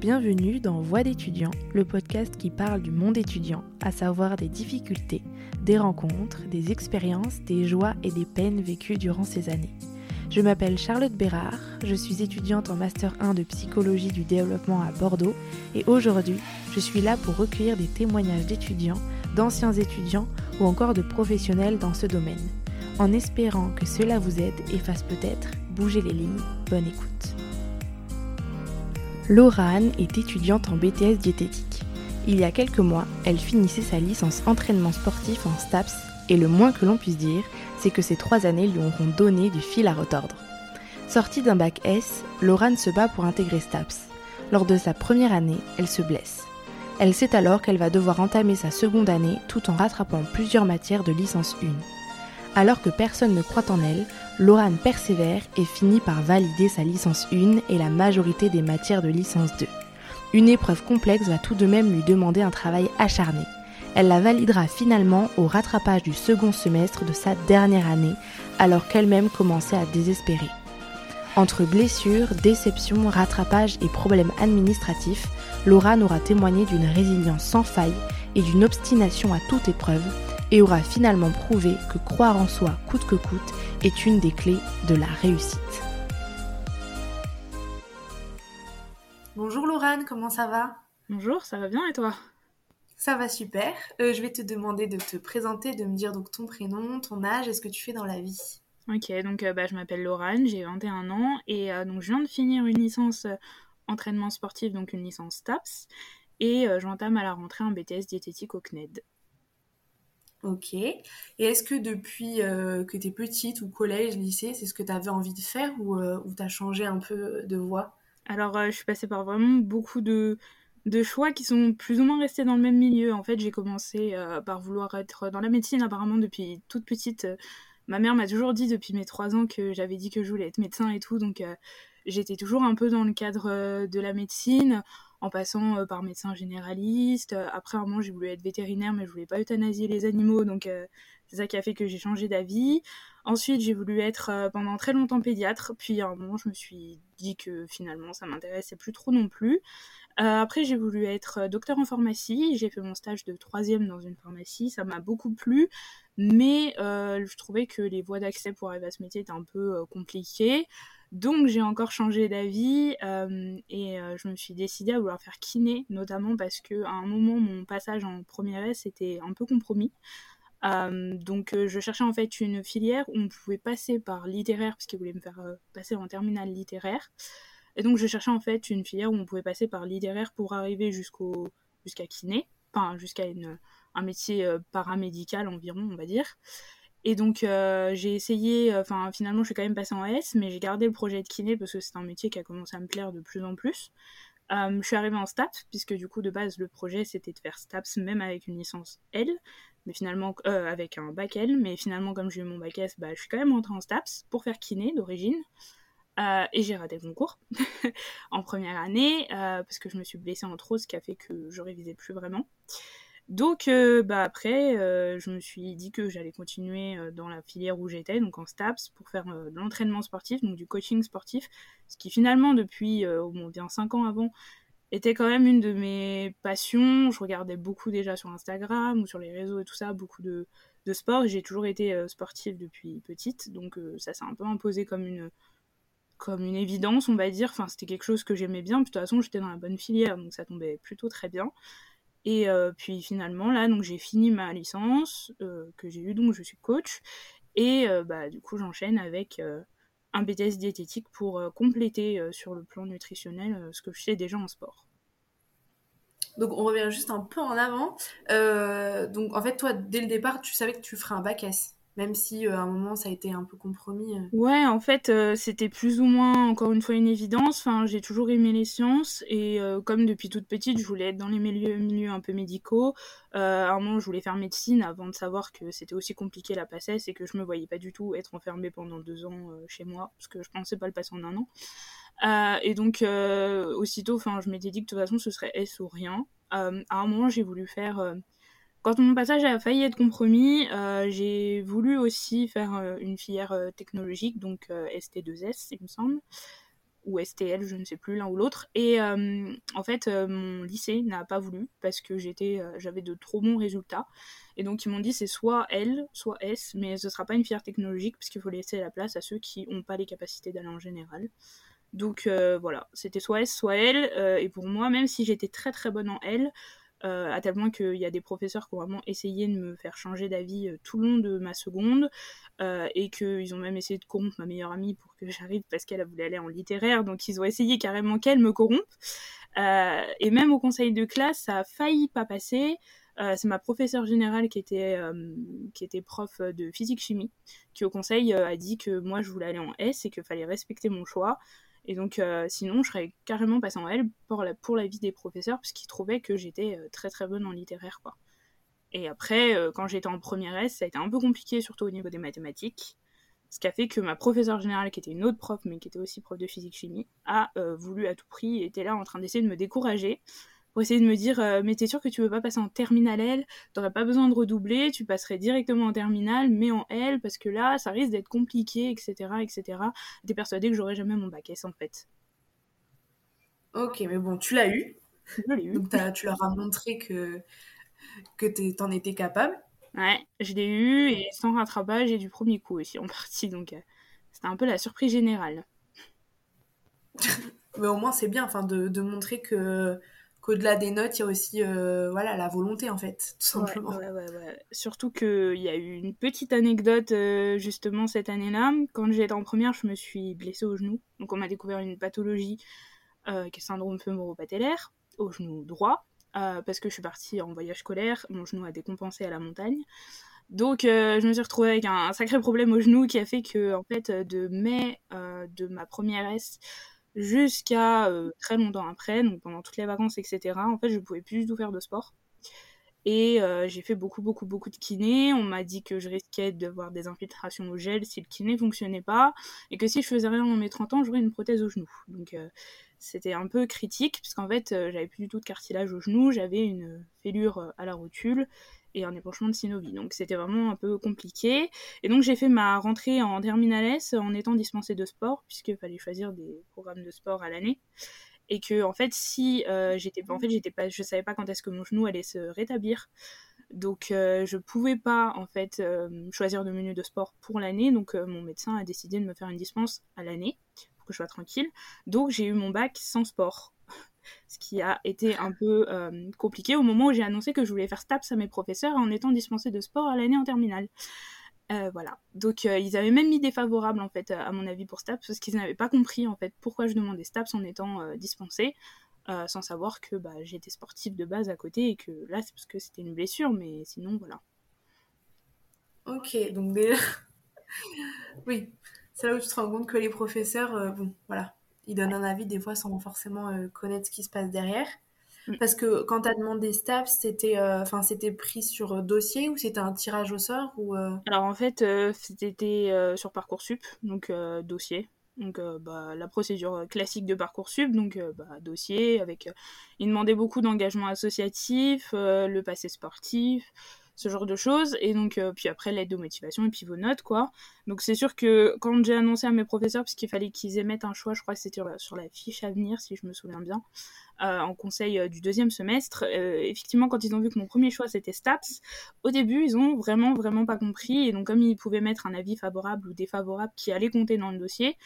Bienvenue dans Voix d'étudiant, le podcast qui parle du monde étudiant, à savoir des difficultés, des rencontres, des expériences, des joies et des peines vécues durant ces années. Je m'appelle Charlotte Bérard, je suis étudiante en Master 1 de psychologie du développement à Bordeaux et aujourd'hui je suis là pour recueillir des témoignages d'étudiants, d'anciens étudiants ou encore de professionnels dans ce domaine, en espérant que cela vous aide et fasse peut-être bouger les lignes. Bonne écoute. Laurane est étudiante en BTS diététique. Il y a quelques mois, elle finissait sa licence entraînement sportif en STAPS et le moins que l'on puisse dire, c'est que ces trois années lui auront donné du fil à retordre. Sortie d'un bac S, Laurane se bat pour intégrer STAPS. Lors de sa première année, elle se blesse. Elle sait alors qu'elle va devoir entamer sa seconde année tout en rattrapant plusieurs matières de licence 1. Alors que personne ne croit en elle, Laurane persévère et finit par valider sa licence 1 et la majorité des matières de licence 2. Une épreuve complexe va tout de même lui demander un travail acharné. Elle la validera finalement au rattrapage du second semestre de sa dernière année, alors qu'elle-même commençait à désespérer. Entre blessures, déceptions, rattrapage et problèmes administratifs, Laurane aura témoigné d'une résilience sans faille et d'une obstination à toute épreuve, et aura finalement prouvé que croire en soi coûte que coûte est une des clés de la réussite. Bonjour Laurane, comment ça va? Bonjour, ça va bien et toi? Ça va super. Euh, je vais te demander de te présenter, de me dire donc ton prénom, ton âge et ce que tu fais dans la vie. Ok, donc euh, bah, je m'appelle Laurane, j'ai 21 ans et euh, donc je viens de finir une licence entraînement sportif, donc une licence TAPS, et j'entame à la rentrée un BTS diététique au CNED. Ok. Et est-ce que depuis euh, que tu es petite ou collège, lycée, c'est ce que tu avais envie de faire ou, euh, tu as changé un peu de voie? Alors, euh, je suis passée par vraiment beaucoup de choix qui sont plus ou moins restés dans le même milieu. En fait, j'ai commencé par vouloir être dans la médecine apparemment depuis toute petite. ma mère m'a toujours dit depuis mes trois ans que j'avais dit que je voulais être médecin et tout, donc j'étais toujours un peu dans le cadre de la médecine en passant euh, par médecin généraliste. Euh, après, un moment, j'ai voulu être vétérinaire, mais je voulais pas euthanasier les animaux, donc euh, c'est ça qui a fait que j'ai changé d'avis. Ensuite, j'ai voulu être pendant très longtemps pédiatre, puis à un moment, je me suis dit que finalement, ça m'intéressait plus trop non plus. après, j'ai voulu être docteur en pharmacie. J'ai fait mon stage de troisième dans une pharmacie. Ça m'a beaucoup plu, mais je trouvais que les voies d'accès pour arriver à ce métier étaient un peu compliquées. Donc j'ai encore changé d'avis euh, et euh, je me suis décidée à vouloir faire kiné, notamment parce que à un moment mon passage en première S était un peu compromis. Euh, donc je cherchais en fait une filière où on pouvait passer par littéraire parce qu'ils voulaient me faire passer en terminale littéraire. Et donc je cherchais en fait une filière où on pouvait passer par littéraire pour arriver jusqu'à kiné, enfin jusqu'à un métier paramédical environ on va dire. Et donc euh, j'ai essayé, euh, enfin finalement je suis quand même passée en S, mais j'ai gardé le projet de kiné parce que c'est un métier qui a commencé à me plaire de plus en plus. Euh, je suis arrivée en STAPS, puisque du coup de base le projet c'était de faire STAPS même avec une licence L, mais finalement avec un bac L, mais finalement comme j'ai eu mon bac S, bah, je suis quand même rentrée en STAPS pour faire kiné d'origine. et j'ai raté le concours en première année parce que je me suis blessée en trop, ce qui a fait que je révisais plus vraiment. Donc, euh, bah après, euh, je me suis dit que j'allais continuer euh, dans la filière où j'étais, donc en STAPS, pour faire de l'entraînement sportif, donc du coaching sportif, ce qui finalement, depuis au moins bien 5 ans avant, était quand même une de mes passions. Je regardais beaucoup déjà sur Instagram ou sur les réseaux et tout ça, beaucoup de, de sport. J'ai toujours été sportive depuis petite, donc ça s'est un peu imposé comme une comme une évidence, on va dire. Enfin, c'était quelque chose que j'aimais bien. de toute façon, j'étais dans la bonne filière, donc ça tombait plutôt très bien. Et euh, puis finalement, là, donc j'ai fini ma licence, euh, que j'ai eu, donc je suis coach. Et euh, bah, du coup, j'enchaîne avec un BTS diététique pour compléter sur le plan nutritionnel ce que je fais déjà en sport. Donc on revient juste un peu en avant. donc en fait, toi, dès le départ, tu savais que tu ferais un bac S même si euh, à un moment ça a été un peu compromis. Euh. Ouais, en fait, euh, c'était plus ou moins encore une fois une évidence. Enfin, j'ai toujours aimé les sciences et comme depuis toute petite, je voulais être dans les milieux, un peu médicaux. à un moment, je voulais faire médecine avant de savoir que c'était aussi compliqué la passesse et que je me voyais pas du tout être enfermée pendant deux ans chez moi parce que je pensais pas le passer en un an. et donc, aussitôt, enfin, je m'étais dit que de toute façon, ce serait S ou rien. à un moment, j'ai voulu faire quand mon passage a failli être compromis, euh, j'ai voulu aussi faire euh, une filière euh, technologique, donc ST2S, il me semble, ou STL, je ne sais plus l'un ou l'autre. Et en fait, mon lycée n'a pas voulu parce que j'avais de trop bons résultats. Et donc ils m'ont dit c'est soit L, soit S, mais ce sera pas une filière technologique parce qu'il faut laisser la place à ceux qui n'ont pas les capacités d'aller en général. Donc voilà, c'était soit S, soit L. et pour moi, même si j'étais très très bonne en L, euh, à tel point qu'il y a des professeurs qui ont vraiment essayé de me faire changer d'avis euh, tout le long de ma seconde, euh, et qu'ils ont même essayé de corrompre ma meilleure amie pour que j'arrive parce qu'elle voulait aller en littéraire, donc ils ont essayé carrément qu'elle me corrompe. et même au conseil de classe, ça a failli pas passer. c'est ma professeure générale qui était, qui était prof de physique-chimie, qui au conseil a dit que moi je voulais aller en S et qu'il fallait respecter mon choix. Et donc, euh, sinon, je serais carrément passée en L pour la, vie des professeurs, puisqu'ils trouvaient que j'étais euh, très très bonne en littéraire, quoi. Et après, euh, quand j'étais en première S, ça a été un peu compliqué, surtout au niveau des mathématiques. Ce qui a fait que ma professeure générale, qui était une autre prof, mais qui était aussi prof de physique-chimie, a voulu à tout prix, était là en train d'essayer de me décourager pour essayer de me dire euh, mais t'es sûr que tu veux pas passer en terminale L? T'aurais pas besoin de redoubler tu passerais directement en terminale mais en L parce que là ça risque d'être compliqué etc etc t'es persuadée que j'aurais jamais mon bac S en fait. Ok mais bon tu l'as eu. Je l'ai eu. Donc tu leur as montré que que t'en étais capable. Ouais je l'ai eu et sans rattrapage et du premier coup aussi en partie. Donc euh, c'était un peu la surprise générale. Mais au moins c'est bien enfin de, de montrer que qu'au-delà des notes, il y a aussi euh, voilà, la volonté, en fait, tout simplement. Ouais, ouais, ouais, Surtout qu'il y a eu une petite anecdote, euh, justement, cette année-là. Quand j'étais en première, je me suis blessée au genou. Donc, on m'a découvert une pathologie euh, qui est syndrome fémoro-patellaire, au genou droit, parce que je suis partie en voyage scolaire. Mon genou a décompensé à la montagne. Donc, je me suis retrouvée avec un, un, sacré problème au genou qui a fait que, en fait, de mai de ma première S jusqu'à euh, très longtemps après, donc pendant toutes les vacances, etc. En fait, je pouvais plus du tout faire de sport. Et euh, j'ai fait beaucoup, beaucoup, beaucoup de kiné. On m'a dit que je risquais d'avoir des infiltrations au gel si le kiné fonctionnait pas. Et que si je faisais rien dans mes 30 ans, j'aurais une prothèse au genou. Donc euh, c'était un peu critique, puisqu'en fait, j'avais plus du tout de cartilage au genou. J'avais une fêlure à la rotule et un épanchement de synovie. Donc c'était vraiment un peu compliqué. Et donc j'ai fait ma rentrée en terminale S en étant dispensée de sport, puisqu'il fallait choisir des programmes de sport à l'année. Et que en fait, si euh, j'étais, en fait, j'étais pas, je savais pas quand est-ce que mon genou allait se rétablir. Donc euh, je pouvais pas en fait euh, choisir de menu de sport pour l'année. Donc mon médecin a décidé de me faire une dispense à l'année pour que je sois tranquille. Donc j'ai eu mon bac sans sport ce qui a été un peu euh, compliqué au moment où j'ai annoncé que je voulais faire STAPS à mes professeurs en étant dispensée de sport à l'année en terminale. Euh, voilà. Donc euh, ils avaient même mis défavorable en fait à mon avis pour STAPS parce qu'ils n'avaient pas compris en fait pourquoi je demandais STAPS en étant dispensée. sans savoir que bah, j'étais sportive de base à côté et que là c'est parce que c'était une blessure mais sinon voilà. Ok, donc déjà... oui, c'est là où tu te rends compte que les professeurs, bon voilà, ils donnent un avis des fois sans forcément euh, connaître ce qui se passe derrière. Mm. Parce que quand tu as demandé STAPS, c'était euh, enfin c'était pris sur euh, dossier ou c'était un tirage au sort ou Alors en fait, c'était sur Parcoursup, donc dossier. Donc bah, la procédure classique de Parcoursup, donc bah, dossier avec il demandait beaucoup d'engagement associatif, le passé sportif, ce genre de choses. Et donc, euh, puis après, l'aide de motivation et puis vos notes, quoi. Donc, c'est sûr que quand j'ai annoncé à mes professeurs, puisqu'il fallait qu'ils émettent un choix, je crois que c'était sur la fiche à venir, si je me souviens bien, euh, en conseil euh, du deuxième semestre, effectivement, quand ils ont vu que mon premier choix c'était STAPS, au début, ils ont vraiment, vraiment pas compris. Et donc, comme ils pouvaient mettre un avis favorable ou défavorable qui allait compter dans le dossier,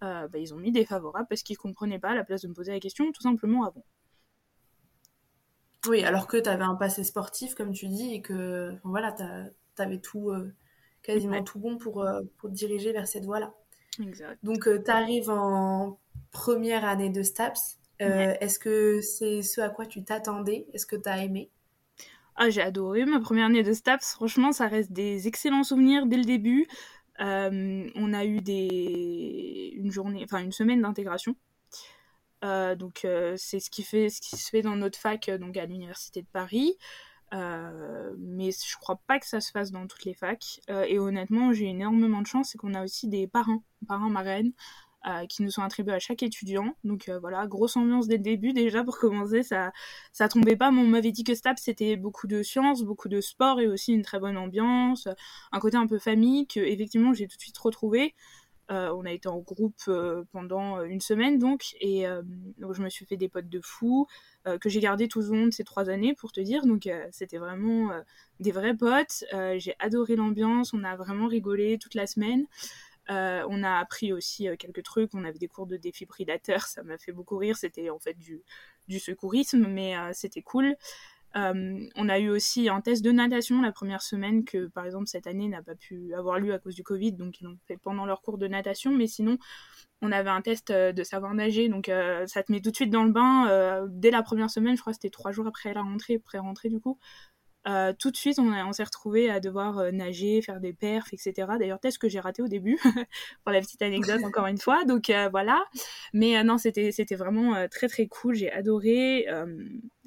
bah, ils ont mis défavorable parce qu'ils comprenaient pas à la place de me poser la question tout simplement avant. Oui, alors que tu avais un passé sportif, comme tu dis, et que voilà, tu avais tout, euh, quasiment tout bon pour, euh, pour te diriger vers cette voie-là. Exact. Donc, euh, tu arrives en première année de STAPS. Est-ce que c'est ce à quoi tu t'attendais? Est-ce que tu as aimé? Ah, j'ai adoré ma première année de STAPS. Franchement, ça reste des excellents souvenirs dès le début. on a eu des... une journée, enfin une semaine d'intégration. Euh, donc euh, c'est ce qui se fait dans notre fac euh, donc à l'université de Paris. mais je crois pas que ça se fasse dans toutes les facs. et honnêtement, j'ai énormément de chance, c'est qu'on a aussi des parrains, parrains marraines, qui nous sont attribués à chaque étudiant. Donc voilà, grosse ambiance dès le début déjà pour commencer, ça ça tombait pas. Mais on m'avait dit que STAP c'était beaucoup de sciences, beaucoup de sport et aussi une très bonne ambiance, un côté un peu famille que effectivement j'ai tout de suite retrouvé. On a été en groupe pendant une semaine donc, et je me suis fait des potes de fou que j'ai gardé tout au long de ces trois années pour te dire. Donc c'était vraiment des vrais potes. j'ai adoré l'ambiance, on a vraiment rigolé toute la semaine. on a appris aussi quelques trucs, on avait des cours de défibrillateur, ça m'a fait beaucoup rire, c'était en fait du secourisme, mais c'était cool. Euh, on a eu aussi un test de natation la première semaine que, par exemple, cette année n'a pas pu avoir lieu à cause du Covid, donc ils l'ont fait pendant leur cours de natation. Mais sinon, on avait un test euh, de savoir nager, donc euh, ça te met tout de suite dans le bain dès la première semaine. Je crois que c'était trois jours après la rentrée, pré-rentrée du coup. Tout de suite, on, s'est retrouvé à devoir nager, faire des perfs, etc. D'ailleurs, test que j'ai raté au début, pour la petite anecdote encore une fois. Donc voilà. Mais non, c'était vraiment très très cool. J'ai adoré.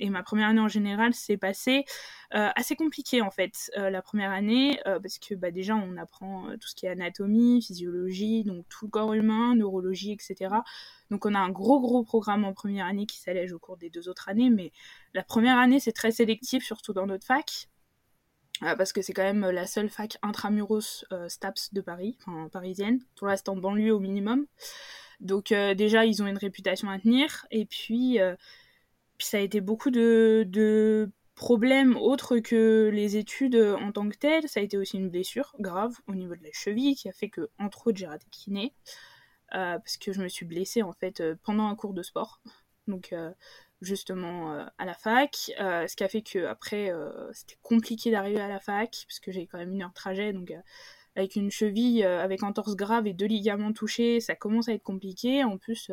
Et ma première année en général s'est passée assez compliquée en fait. la première année, parce que bah, déjà on apprend tout ce qui est anatomie, physiologie, donc tout le corps humain, neurologie, etc. Donc on a un gros gros programme en première année qui s'allège au cours des deux autres années, mais la première année c'est très sélectif, surtout dans notre fac, euh, parce que c'est quand même la seule fac intramuros euh, STAPS de Paris, enfin parisienne, tout le reste en banlieue au minimum. Donc euh, déjà ils ont une réputation à tenir, et puis, puis ça a été beaucoup de, de problèmes autres que les études en tant que telles. Ça a été aussi une blessure grave au niveau de la cheville qui a fait que entre autres j'ai raté kiné. Euh, parce que je me suis blessée en fait euh, pendant un cours de sport. Donc euh, justement à la fac, ce qui a fait que après c'était compliqué d'arriver à la fac parce que j'ai quand même une heure de trajet donc avec une cheville avec un torse grave et deux ligaments touchés, ça commence à être compliqué. En plus,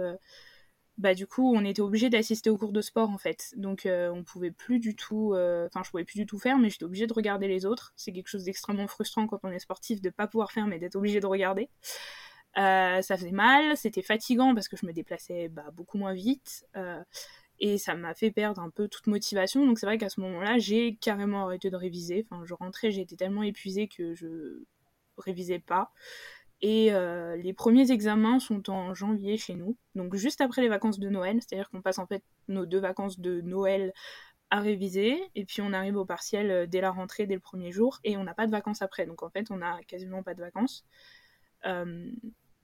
bah du coup, on était obligé d'assister aux cours de sport en fait. Donc on pouvait plus du tout, enfin je pouvais plus du tout faire, mais j'étais obligée de regarder les autres. C'est quelque chose d'extrêmement frustrant quand on est sportif de pas pouvoir faire, mais d'être obligé de regarder. Euh, ça faisait mal, c'était fatigant parce que je me déplaçais bah, beaucoup moins vite. Euh, et ça m'a fait perdre un peu toute motivation. Donc c'est vrai qu'à ce moment-là, j'ai carrément arrêté de réviser. Enfin, je rentrais, j'étais tellement épuisée que je révisais pas. Et euh, les premiers examens sont en janvier chez nous, donc juste après les vacances de Noël, c'est-à-dire qu'on passe en fait nos deux vacances de Noël à réviser, et puis on arrive au partiel dès la rentrée, dès le premier jour, et on n'a pas de vacances après, donc en fait on n'a quasiment pas de vacances. Euh,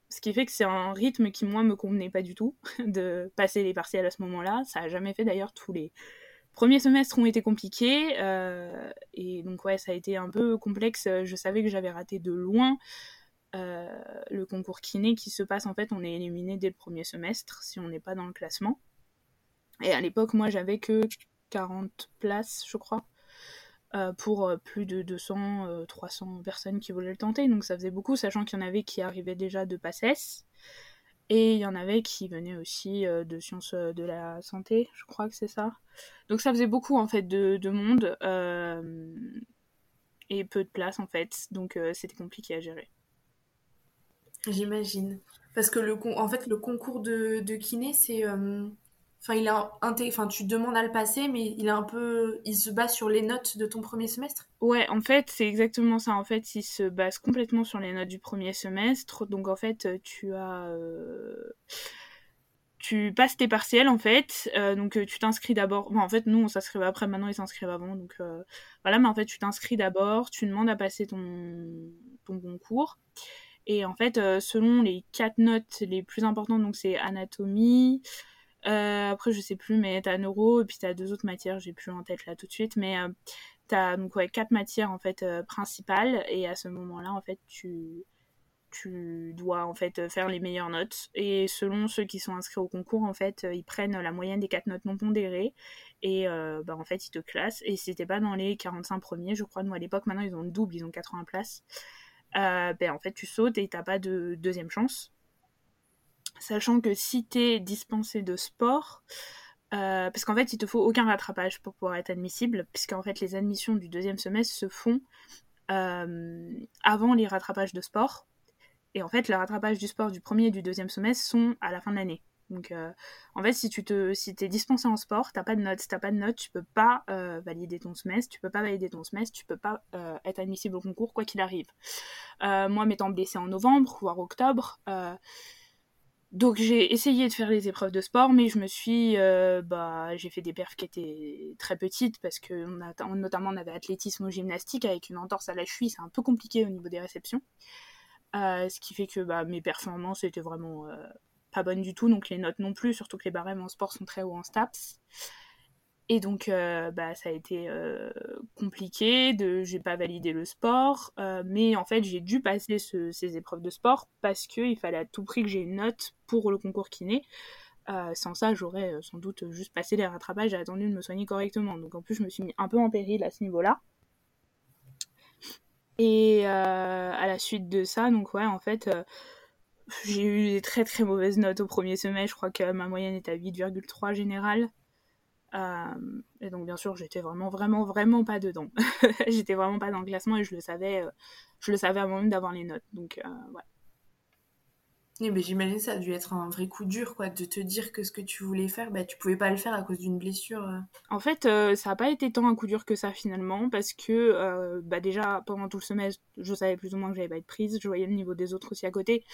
ce qui fait que c'est un rythme qui, moi, me convenait pas du tout, de passer les partiels à ce moment-là. Ça a jamais fait d'ailleurs tous les premiers semestres ont été compliqués. Euh, et donc, ouais, ça a été un peu complexe. Je savais que j'avais raté de loin euh, le concours kiné qui se passe. En fait, on est éliminé dès le premier semestre si on n'est pas dans le classement. Et à l'époque, moi, j'avais que 40 places, je crois. Euh, pour euh, plus de 200, 300 euh, personnes qui voulaient le tenter. Donc ça faisait beaucoup, sachant qu'il y en avait qui arrivaient déjà de PACES. Et il y en avait qui venaient aussi de sciences de la santé, je crois que c'est ça. Donc ça faisait beaucoup en fait de, de monde et peu de place en fait. Donc c'était compliqué à gérer. J'imagine. Parce que le, en fait, le concours de, de kiné, c'est Enfin, il a enfin, tu demandes à le passer, mais il a un peu, il se base sur les notes de ton premier semestre. Ouais, en fait, c'est exactement ça. En fait, il se base complètement sur les notes du premier semestre. Donc, en fait, tu as, euh, tu passes tes partiels, en fait. Euh, donc, tu t'inscris d'abord. en fait, nous, on s'inscrivait après. Maintenant, ils s'inscrivent avant. Donc, euh, voilà. Mais en fait, tu t'inscris d'abord. Tu demandes à passer ton, ton concours. Et en fait, selon les quatre notes les plus importantes, donc c'est anatomie. Euh, après, je sais plus, mais t'as neuro et puis t'as deux autres matières, j'ai plus en tête là tout de suite, mais euh, t'as donc quatre matières en fait euh, principales et à ce moment-là, en fait, tu tu dois en fait faire les meilleures notes et selon ceux qui sont inscrits au concours en fait ils prennent la moyenne des quatre notes non pondérées et bah, en fait ils te classent et si t'es pas dans les 45 premiers je crois nous à l'époque maintenant ils ont le double ils ont 80 places ben en fait tu sautes et t'as pas de deuxième chance Sachant que si t'es dispensé de sport, euh, parce qu'en fait, il te faut aucun rattrapage pour pouvoir être admissible, puisqu'en fait, les admissions du deuxième semestre se font euh, avant les rattrapages de sport. Et en fait, le rattrapage du sport du premier et du deuxième semestre sont à la fin de l'année. Donc, euh, en fait, si tu si es dispensé en sport, t'as pas de notes. T'as pas de notes, tu peux pas valider ton semestre. Tu peux pas valider ton semestre. Tu peux pas être admissible au concours, quoi qu'il arrive. moi, m'étant blessée en novembre, voire octobre, donc j'ai essayé de faire les épreuves de sport, mais je me suis, euh, bah, j'ai fait des perfs qui étaient très petites parce que notamment on avait athlétisme ou gymnastique avec une entorse à la cheville, c'est un peu compliqué au niveau des réceptions. ce qui fait que bah, mes performances étaient vraiment pas du tout, donc les notes non plus, surtout que les barèmes en sport sont très hauts en STAPS. Et donc, euh, bah, ça a été euh, compliqué. De, j'ai pas validé le sport, euh, mais en fait, j'ai dû passer ces épreuves de sport parce qu'il fallait à tout prix que j'ai une note pour le concours kiné. sans ça, j'aurais sans doute juste passé les rattrapages et attendu de me soigner correctement. Donc, en plus, je me suis mis un peu en péril à ce niveau-là. Et à la suite de ça, donc ouais, en fait, j'ai eu des très très mauvaises notes au premier semestre. Je crois que ma moyenne est à 8,3 générale. Euh, et donc bien sûr, j'étais vraiment, vraiment, vraiment pas dedans. j'étais vraiment pas dans le classement et je le savais, euh, je le savais avant même d'avoir les notes. Donc euh, ouais. J'imagine ça a dû être un vrai coup dur, quoi, de te dire que ce que tu voulais faire, bah, tu pouvais pas le faire à cause d'une blessure. En fait, ça a pas été tant un coup dur que ça finalement, parce que bah, déjà pendant tout le semestre, je savais plus ou moins que j'allais pas être prise, je voyais le niveau des autres aussi à côté.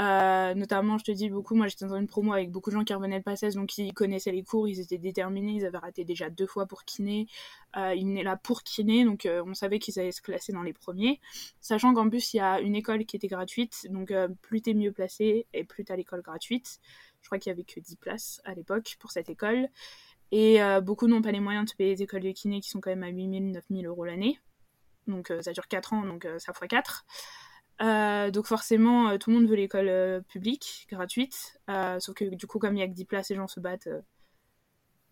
Euh, notamment, je te dis beaucoup, moi j'étais dans une promo avec beaucoup de gens qui revenaient de passage, donc ils connaissaient les cours, ils étaient déterminés, ils avaient raté déjà deux fois pour kiné, euh, ils venaient là pour kiné, donc euh, on savait qu'ils allaient se classer dans les premiers. Sachant qu'en plus, il y a une école qui était gratuite, donc plus t'es mieux placé et plus t'as l'école gratuite. Je crois qu'il y avait que 10 places à l'époque pour cette école. Et beaucoup n'ont pas les moyens de payer les écoles de kiné qui sont quand même à 8000, 9000 euros l'année. Donc ça dure 4 ans, donc ça fois 4. Euh, donc forcément, euh, tout le monde veut l'école euh, publique, gratuite. sauf que du coup, comme il y a que 10 places, les gens se battent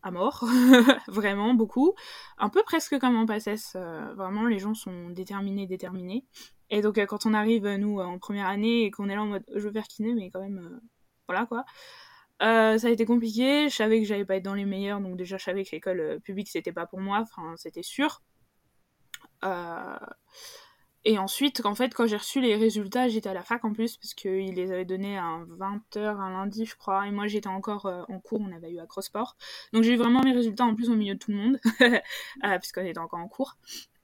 à mort. vraiment, beaucoup. Un peu presque comme en PACES. vraiment, les gens sont déterminés, déterminés. Et donc quand on arrive, nous, en première année, et qu'on est là en mode je veux faire kiné, mais quand même, voilà quoi. ça a été compliqué, je savais que j'allais pas être dans les meilleurs, donc déjà je savais que l'école publique c'était pas pour moi, enfin c'était sûr. Euh... Et ensuite, en fait, quand j'ai reçu les résultats, j'étais à la fac en plus, parce qu'ils les avaient donnés à 20h un lundi, je crois, et moi j'étais encore euh, en cours, on avait eu Acrosport. Donc j'ai eu vraiment mes résultats en plus au milieu de tout le monde, euh, puisqu'on était encore en cours.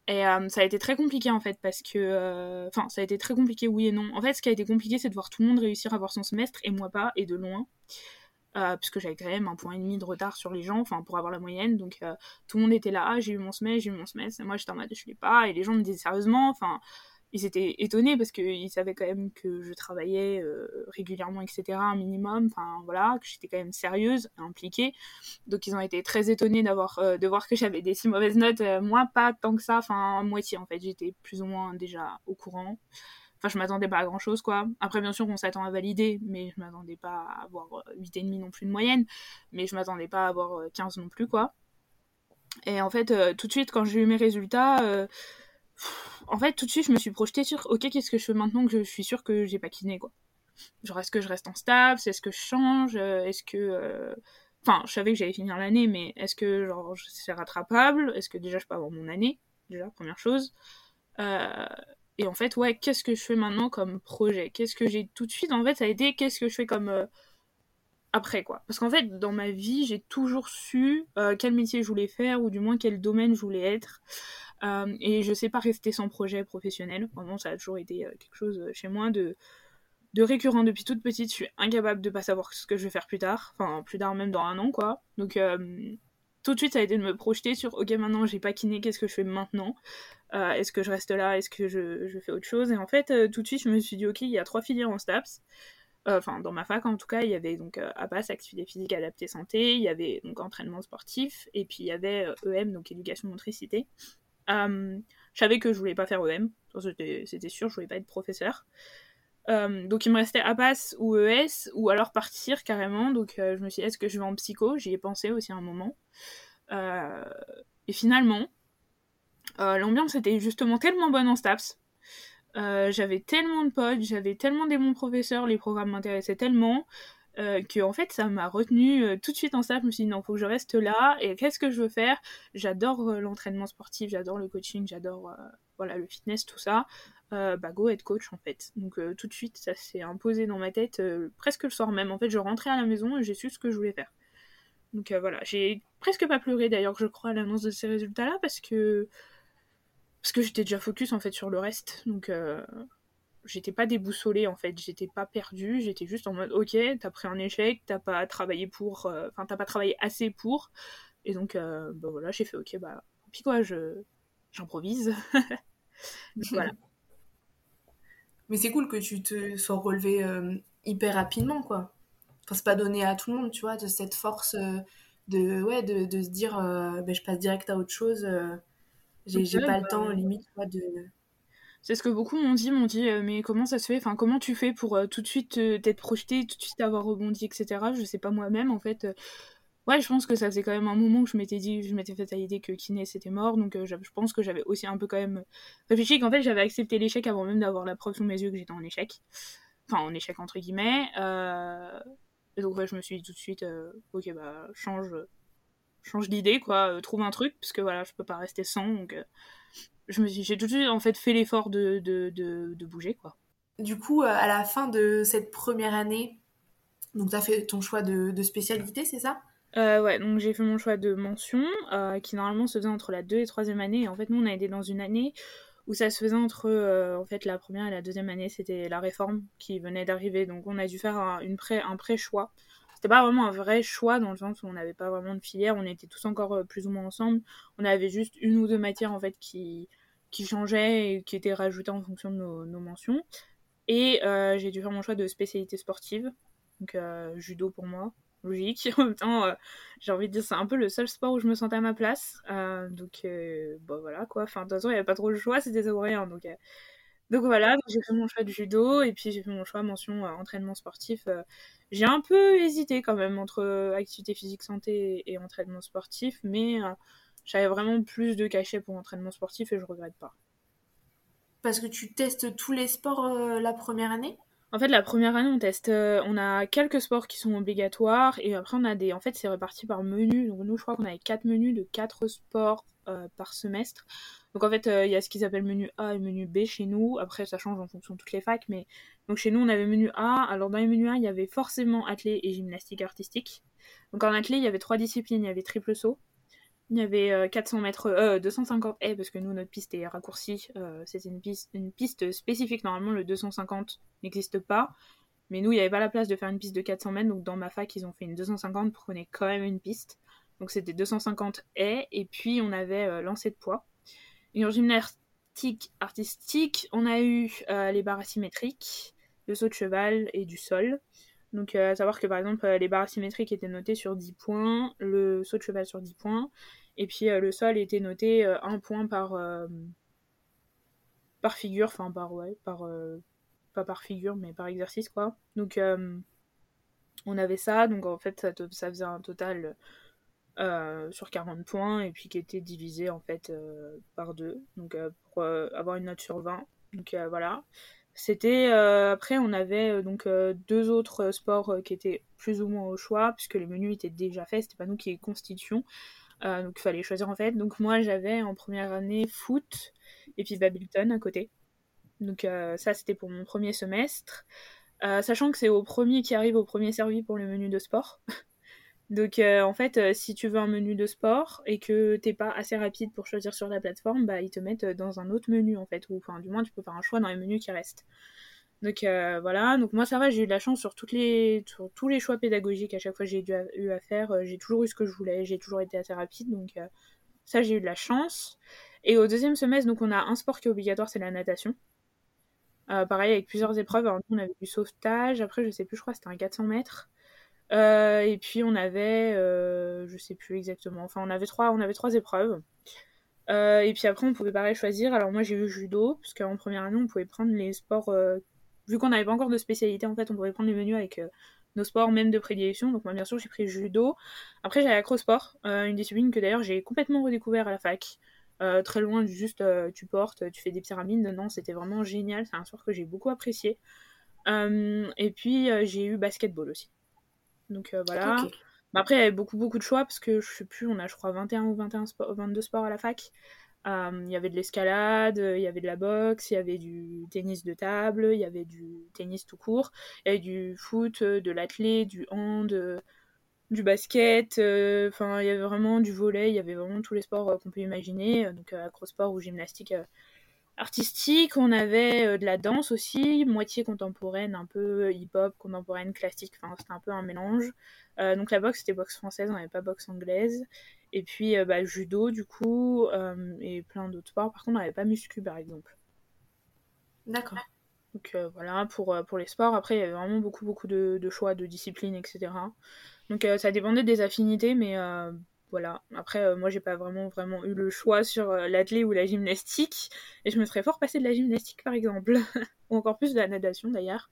Et euh, ça a été très compliqué en fait, parce que. Enfin, ça a été très compliqué, oui et non. En fait, ce qui a été compliqué, c'est de voir tout le monde réussir à avoir son semestre, et moi pas, et de loin. Euh, puisque j'avais quand même un point et demi de retard sur les gens, enfin pour avoir la moyenne, donc euh, tout le monde était là, ah, j'ai eu mon semestre, j'ai eu mon semestre, et moi j'étais en mode je l'ai pas, et les gens me disaient sérieusement, enfin ils étaient étonnés parce qu'ils savaient quand même que je travaillais euh, régulièrement, etc., un minimum, enfin voilà, que j'étais quand même sérieuse, impliquée, donc ils ont été très étonnés d'avoir, de voir que j'avais des si mauvaises notes, moi pas tant que ça, enfin moitié en fait, j'étais plus ou moins déjà au courant. Enfin, je m'attendais pas à grand chose, quoi. Après, bien sûr, on s'attend à valider, mais je m'attendais pas à avoir 8,5 euh, non plus de moyenne, mais je m'attendais pas à avoir 15 euh, non plus, quoi. Et en fait, euh, tout de suite, quand j'ai eu mes résultats, en fait, tout de suite, je me suis projetée sur, ok, qu'est-ce que je fais maintenant que je suis sûre que j'ai pas kiné, quoi. Genre, est-ce que je reste en stable? Est-ce que je change? Est-ce que. Enfin, je savais que j'allais finir l'année, mais est-ce que genre c'est rattrapable? Est-ce que déjà je peux avoir mon année? Déjà, première chose. Et en fait, ouais, qu'est-ce que je fais maintenant comme projet? Qu'est-ce que j'ai tout de suite En fait, ça a été qu'est-ce que je fais comme euh, après quoi Parce qu'en fait, dans ma vie, j'ai toujours su euh, quel métier je voulais faire ou du moins quel domaine je voulais être. Euh, et je sais pas rester sans projet professionnel. Vraiment, ça a toujours été quelque chose chez moi de de récurrent depuis toute petite. Je suis incapable de pas savoir ce que je vais faire plus tard. Enfin, plus tard même dans un an quoi. Donc tout de suite, ça a été de me projeter sur ok, maintenant j'ai pas kiné, qu'est-ce que je fais maintenant? Euh, Est-ce que je reste là? Est-ce que je, fais autre chose? Et en fait, euh, tout de suite, je me suis dit ok, il y a trois filières en STAPS. Euh, enfin, dans ma fac en tout cas, il y avait donc APAS, activité physique adaptée santé, il y avait donc entraînement sportif, et puis il y avait EM, donc éducation motricité. je savais que je voulais pas faire EM, c'était sûr, je voulais pas être professeur. Donc il me restait APAS ou ES, ou alors partir carrément. Donc je me suis dit, est-ce que je vais en psycho? J'y ai pensé aussi un moment. et finalement, euh, l'ambiance était justement tellement bonne en STAPS. Euh, j'avais tellement de potes, j'avais tellement des bons professeurs, les programmes m'intéressaient tellement euh, que en fait ça m'a retenu tout de suite en STAPS. Je me suis dit non, faut que je reste là. Et qu'est-ce que je veux faire? J'adore l'entraînement sportif, j'adore le coaching, j'adore voilà le fitness, tout ça. Bah go être coach en fait. Donc tout de suite ça s'est imposé dans ma tête presque le soir même. En fait je rentrais à la maison et j'ai su ce que je voulais faire. Donc voilà, j'ai presque pas pleuré d'ailleurs je crois à l'annonce de ces résultats là parce que parce que j'étais déjà focus en fait sur le reste. Donc euh, j'étais pas déboussolée en fait. J'étais pas perdue. J'étais juste en mode ok t'as pris un échec t'as pas travaillé pour euh, enfin t'as pas travaillé assez pour. Et donc euh, bah voilà j'ai fait ok bah puis quoi je j'improvise. Voilà Mais c'est cool que tu te sois relevé euh, hyper rapidement, quoi. Enfin, c'est pas donné à tout le monde, tu vois, de cette force euh, de, ouais, de, de se dire, euh, ben, je passe direct à autre chose. j'ai j'ai pas le bah, temps, limite, quoi, de... C'est ce que beaucoup m'ont dit, m'ont dit, mais comment ça se fait Enfin, comment tu fais pour tout de suite t'être projeté, tout de suite avoir rebondi, etc. Je sais pas moi-même, en fait. Euh. Ouais, je pense que ça faisait quand même un moment que je m'étais dit, je m'étais fait à l'idée que Kiné c'était mort, donc euh, je pense que j'avais aussi un peu quand même réfléchi qu'en fait j'avais accepté l'échec avant même d'avoir la preuve sous mes yeux que j'étais en échec. Enfin, en échec entre guillemets. euh, Et donc, ouais, je me suis dit tout de suite, euh, ok, bah, change, change d'idée, quoi, euh, trouve un truc, parce que voilà, je peux pas rester sans, donc euh, je me suis, j'ai tout de suite en fait fait l'effort de, de, de, bouger, quoi. Du coup, euh, à la fin de cette première année, donc t'as fait ton choix de spécialité, c'est ça? Euh, ouais, donc j'ai fait mon choix de mention, euh, qui normalement se faisait entre la 2 et troisième année, et en fait, nous, on a été dans une année où ça se faisait entre, euh, en fait, la première et la deuxième année, c'était la réforme qui venait d'arriver, donc on a dû faire un, pré, un pré-choix. C'était pas vraiment un vrai choix, dans le sens où on n'avait pas vraiment de filière, on était tous encore euh, plus ou moins ensemble, on avait juste une ou deux matières, en fait, qui, qui changeaient et qui étaient rajoutées en fonction de nos, nos mentions. Et j'ai dû faire mon choix de spécialité sportive, donc judo pour moi, logique. En même temps, euh, j'ai envie de dire, c'est un peu le seul sport où je me sentais à ma place. Euh, donc, euh, bah voilà quoi. Enfin, de toute façon, il n'y avait pas trop le choix, c'était coréen. Donc, donc voilà, j'ai fait mon choix de judo et puis j'ai fait mon choix mention entraînement sportif. J'ai un peu hésité quand même entre activité physique santé et, entraînement sportif, mais j'avais vraiment plus de cachet pour entraînement sportif et je regrette pas. Parce que tu testes tous les sports la première année? En fait, la première année, on teste, euh, on a quelques sports qui sont obligatoires et après on a des, en fait, c'est réparti par menu. Donc nous, je crois qu'on avait quatre menus de quatre sports euh, par semestre. Donc en fait, euh, il y a ce qu'ils appellent menu A et menu B chez nous. Après, ça change en fonction de toutes les facs, mais donc chez nous, on avait menu A. Alors dans les menus A, il y avait forcément athlé et gymnastique artistique. Donc en athlé, il y avait trois disciplines. Il y avait triple saut, il y avait euh, 400 mètres, euh, 250 haies, parce que nous, notre piste est raccourcie. Euh, C'était une piste, spécifique. Normalement, le 250 n'existe pas. Mais nous, il n'y avait pas la place de faire une piste de 400 mètres. Donc, dans ma fac, ils ont fait une 250 pour qu'on ait quand même une piste. Donc, c'était 250 haies. Et puis, on avait euh, lancé de poids. Et en gymnastique artistique, on a eu euh, les barres asymétriques, le saut de cheval et du sol. Donc, euh, à savoir que par exemple, euh, les barres asymétriques étaient notées sur 10 points, le saut de cheval sur 10 points, et puis euh, le sol était noté euh, 1 point par, par figure, enfin par, ouais, par, pas par figure, mais par exercice quoi. Donc, on avait ça, donc en fait, ça, ça faisait un total sur 40 points, et puis qui était divisé en fait par deux, donc pour avoir une note sur 20. Donc voilà. C'était euh, après on avait euh, donc euh, deux autres sports qui étaient plus ou moins au choix puisque les menus étaient déjà faits, c'était pas nous qui les constituions. Donc il fallait choisir en fait. Donc moi j'avais en première année foot et puis badminton à côté. Donc ça c'était pour mon premier semestre. Sachant que c'est au premier qui arrive au premier servi pour le menu de sport. Donc euh, en fait, euh, si tu veux un menu de sport et que t'es pas assez rapide pour choisir sur la plateforme, bah ils te mettent euh, dans un autre menu en fait, ou enfin du moins tu peux faire un choix dans les menus qui restent. Donc voilà, donc moi ça va, j'ai eu de la chance sur, tous les choix pédagogiques à chaque fois que j'ai eu à faire, j'ai toujours eu ce que je voulais, j'ai toujours été assez rapide, donc ça j'ai eu de la chance. Et au deuxième semestre, donc on a un sport qui est obligatoire, c'est la natation. Pareil avec plusieurs épreuves, alors nous on avait du sauvetage, après je sais plus, je crois c'était un 400 mètres. Euh, et puis on avait, euh, je sais plus exactement, enfin on avait trois, on avait trois épreuves. Euh, et puis après on pouvait pareil choisir. Alors moi j'ai eu judo, parce qu'en première année on pouvait prendre les sports, euh, vu qu'on n'avait pas encore de spécialité en fait, on pouvait prendre les menus avec nos sports même de prédilection. Donc moi bien sûr j'ai pris judo. Après j'ai acrosport, une discipline que d'ailleurs j'ai complètement redécouvert à la fac. Très loin du juste tu portes, tu fais des pyramides. Non, c'était vraiment génial. C'est un sport que j'ai beaucoup apprécié. Et puis j'ai eu basketball aussi. Donc euh, voilà. Bah, après, il y avait beaucoup, beaucoup de choix parce que je sais plus, on a je crois 21 ou 21 spo- 22 sports à la fac. Euh, Il y avait de l'escalade, euh, il y avait de la boxe, il y avait du tennis de table, il y avait du tennis tout court, il y avait du foot, euh, de l'athlé, du hand, euh, du basket, euh, enfin il y avait vraiment du volley, il y avait vraiment tous les sports euh, qu'on peut imaginer, euh, donc euh, acrosport ou gymnastique euh, artistique. On avait euh, de la danse aussi, moitié contemporaine, un peu hip-hop, contemporaine, classique, enfin c'était un peu un mélange. Euh, donc la boxe c'était boxe française, on n'avait pas boxe anglaise. Et puis euh, bah, judo du coup, euh, et plein d'autres sports. Par contre on n'avait pas muscu par exemple. D'accord. Donc voilà, pour, pour les sports. Après, il y avait vraiment beaucoup, beaucoup de, de choix de disciplines, etc. Donc ça dépendait des affinités, mais voilà. Après, moi, j'ai pas vraiment, vraiment eu le choix sur l'athlé ou la gymnastique. Et je me serais fort passé de la gymnastique, par exemple. ou encore plus de la natation, d'ailleurs.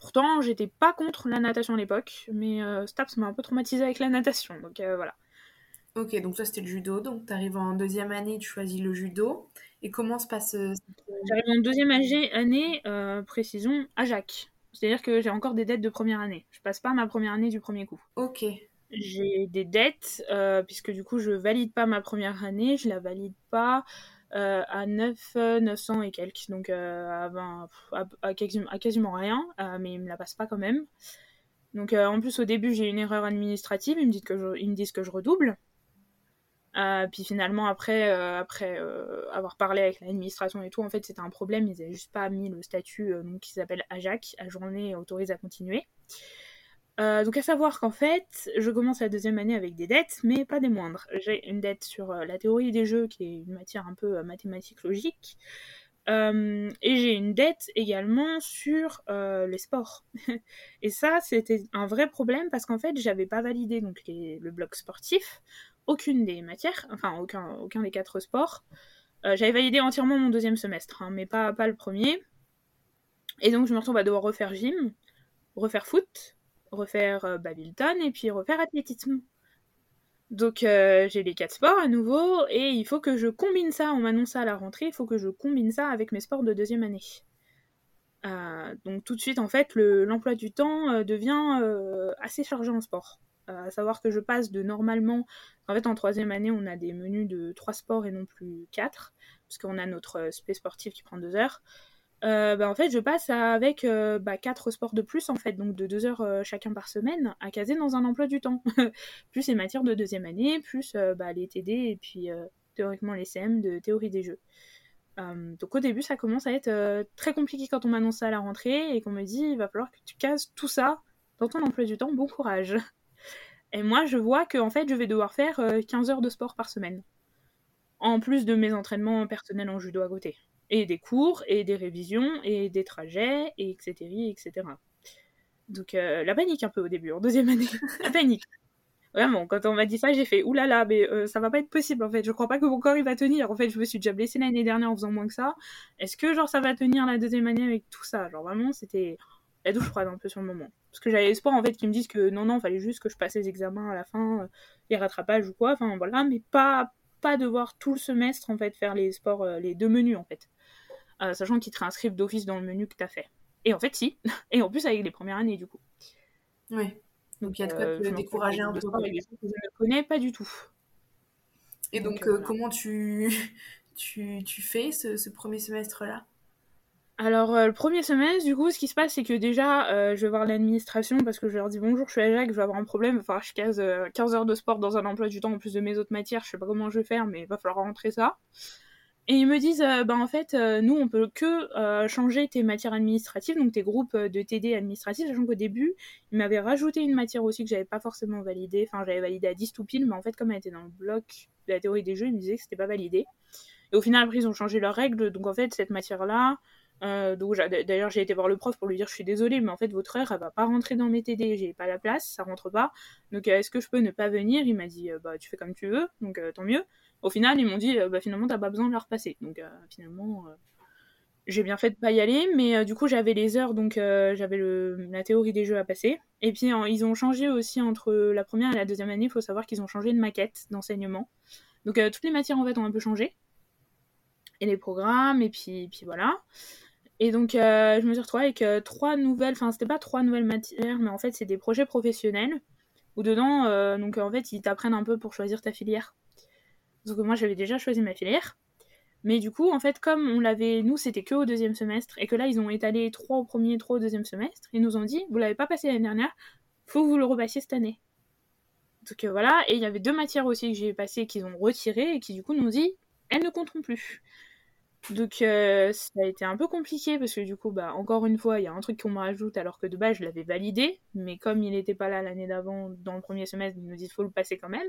Pourtant, j'étais pas contre la natation à l'époque, mais Staps m'a un peu traumatisé avec la natation, donc voilà. Ok, donc ça c'était le judo, donc tu arrives en deuxième année, tu choisis le judo. Et comment se passe J'arrive en deuxième année, précisons, à Jacques. C'est-à-dire que j'ai encore des dettes de première année. Je passe pas ma première année du premier coup. Ok. J'ai des dettes, puisque du coup je valide pas ma première année, je la valide pas euh, à 9, 900 et quelques, donc euh, à, 20, à, quasiment, rien, euh, mais ils me la passent pas quand même. Donc en plus au début j'ai une erreur administrative, ils me disent que je, ils me disent que je redouble. puis finalement après, après avoir parlé avec l'administration et tout, en fait c'était un problème, ils n'avaient juste pas mis le statut donc, qui s'appelle AJAC, à journée autorise à continuer. Euh, donc à savoir qu'en fait, je commence la deuxième année avec des dettes, mais pas des moindres. J'ai une dette sur euh, la théorie des jeux, qui est une matière un peu euh, mathématique logique, et j'ai une dette également sur les sports. et ça, c'était un vrai problème parce qu'en fait, j'avais pas validé donc le bloc sportif, aucune des matières, enfin aucun, aucun des quatre sports. j'avais validé entièrement mon deuxième semestre, hein, mais pas, pas le premier. Et donc je me retrouve à devoir refaire gym, refaire foot, refaire euh, badminton et puis refaire athlétisme. Donc euh, j'ai les quatre sports à nouveau et il faut que je combine ça, on m'annonce ça à la rentrée, il faut que je combine ça avec mes sports de deuxième année. Euh, donc tout de suite en fait l'emploi du temps devient assez chargé en sport. à savoir que je passe de normalement, en fait en troisième année on a des menus de trois sports et non plus quatre, parce qu'on a notre spé sportif qui prend deux heures. Euh, bah, en fait, je passe avec euh, bah, 4 sports de plus, en fait, donc de 2 heures euh, chacun par semaine, à caser dans un emploi du temps. plus les matières de deuxième année, plus bah, les TD et puis théoriquement les CM de théorie des jeux. donc au début, ça commence à être très compliqué quand on m'annonce ça à la rentrée et qu'on me dit il va falloir que tu cases tout ça dans ton emploi du temps, bon courage. Et moi, je vois que en fait, je vais devoir faire 15 heures de sport par semaine. En plus de mes entraînements personnels en judo à côté et des cours, et des révisions, et des trajets, et etc. etc. Donc euh, la panique un peu au début, en deuxième année. la panique. Vraiment, quand on m'a dit ça, j'ai fait oulala, mais euh, ça va pas être possible en fait. Je crois pas que mon corps il va tenir. En fait, je me suis déjà blessée l'année dernière en faisant moins que ça. Est-ce que genre ça va tenir la deuxième année avec tout ça? Genre vraiment, c'était la douche froide un peu sur le moment. Parce que j'avais espoir en fait qu'ils me disent que non, non, fallait juste que je passe les examens à la fin, euh, les rattrapages ou quoi. Enfin voilà, mais pas pas devoir tout le semestre en fait faire les sports, les deux menus en fait. Euh, sachant qu'ils te réinscrivent d'office dans le menu que tu as fait. Et en fait, si. Et en plus, avec les premières années, du coup. Oui. Donc, il y a de quoi euh, te décourager un peu. Avec des choses que je ne connais pas du tout. Et donc, euh, comment tu, tu, tu fais ce, ce premier semestre-là? Alors, le premier semestre, du coup, ce qui se passe, c'est que déjà, je vais voir l'administration parce que je leur dis bonjour, je suis à Jacques, je vais avoir un problème, il va falloir que je case 15 heures de sport dans un emploi du temps en plus de mes autres matières, je sais pas comment je vais faire, mais il va falloir rentrer ça. Et ils me disent, euh, bah, en fait, euh, nous, on peut que euh, changer tes matières administratives, donc tes groupes de TD administratifs, sachant qu'au début, ils m'avaient rajouté une matière aussi que j'avais pas forcément validée. Enfin, j'avais validé à 10 tout pile, mais en fait, comme elle était dans le bloc de la théorie des jeux, ils me disaient que c'était pas validé. Et au final, après, ils ont changé leurs règles, donc en fait, cette matière-là, d'ailleurs, j'ai été voir le prof pour lui dire je suis désolée, mais en fait, votre heure, elle va pas rentrer dans mes TD, j'ai pas la place, ça rentre pas. Donc, est-ce que je peux ne pas venir? Il m'a dit bah, tu fais comme tu veux, donc tant mieux. Au final, ils m'ont dit, euh, bah, finalement, t'as pas besoin de la repasser. Donc, euh, finalement, euh, j'ai bien fait de pas y aller, mais du coup, j'avais les heures, donc j'avais la théorie des jeux à passer. Et puis, ils ont changé aussi entre la première et la deuxième année. Il faut savoir qu'ils ont changé de maquette d'enseignement. Donc, toutes les matières, en fait, ont un peu changé. Et les programmes, et puis, puis voilà. Et donc, je me suis retrouvée avec trois nouvelles, enfin, c'était pas trois nouvelles matières, mais en fait, c'est des projets professionnels, où dedans, donc en fait, ils t'apprennent un peu pour choisir ta filière. Donc moi j'avais déjà choisi ma filière. Mais du coup, en fait, comme on l'avait, nous c'était que au deuxième semestre, et que là ils ont étalé trois au premier, trois au deuxième semestre, ils nous ont dit, vous l'avez pas passé l'année dernière, faut que vous le repassiez cette année. Donc euh, voilà, et il y avait deux matières aussi que j'ai passées qu'ils ont retirées, et qui du coup nous ont dit, elles ne compteront plus. Donc euh, ça a été un peu compliqué parce que du coup, bah, encore une fois, il y a un truc qu'on me rajoute alors que de base je l'avais validé, mais comme il n'était pas là l'année d'avant dans le premier semestre, ils nous disent faut le passer quand même.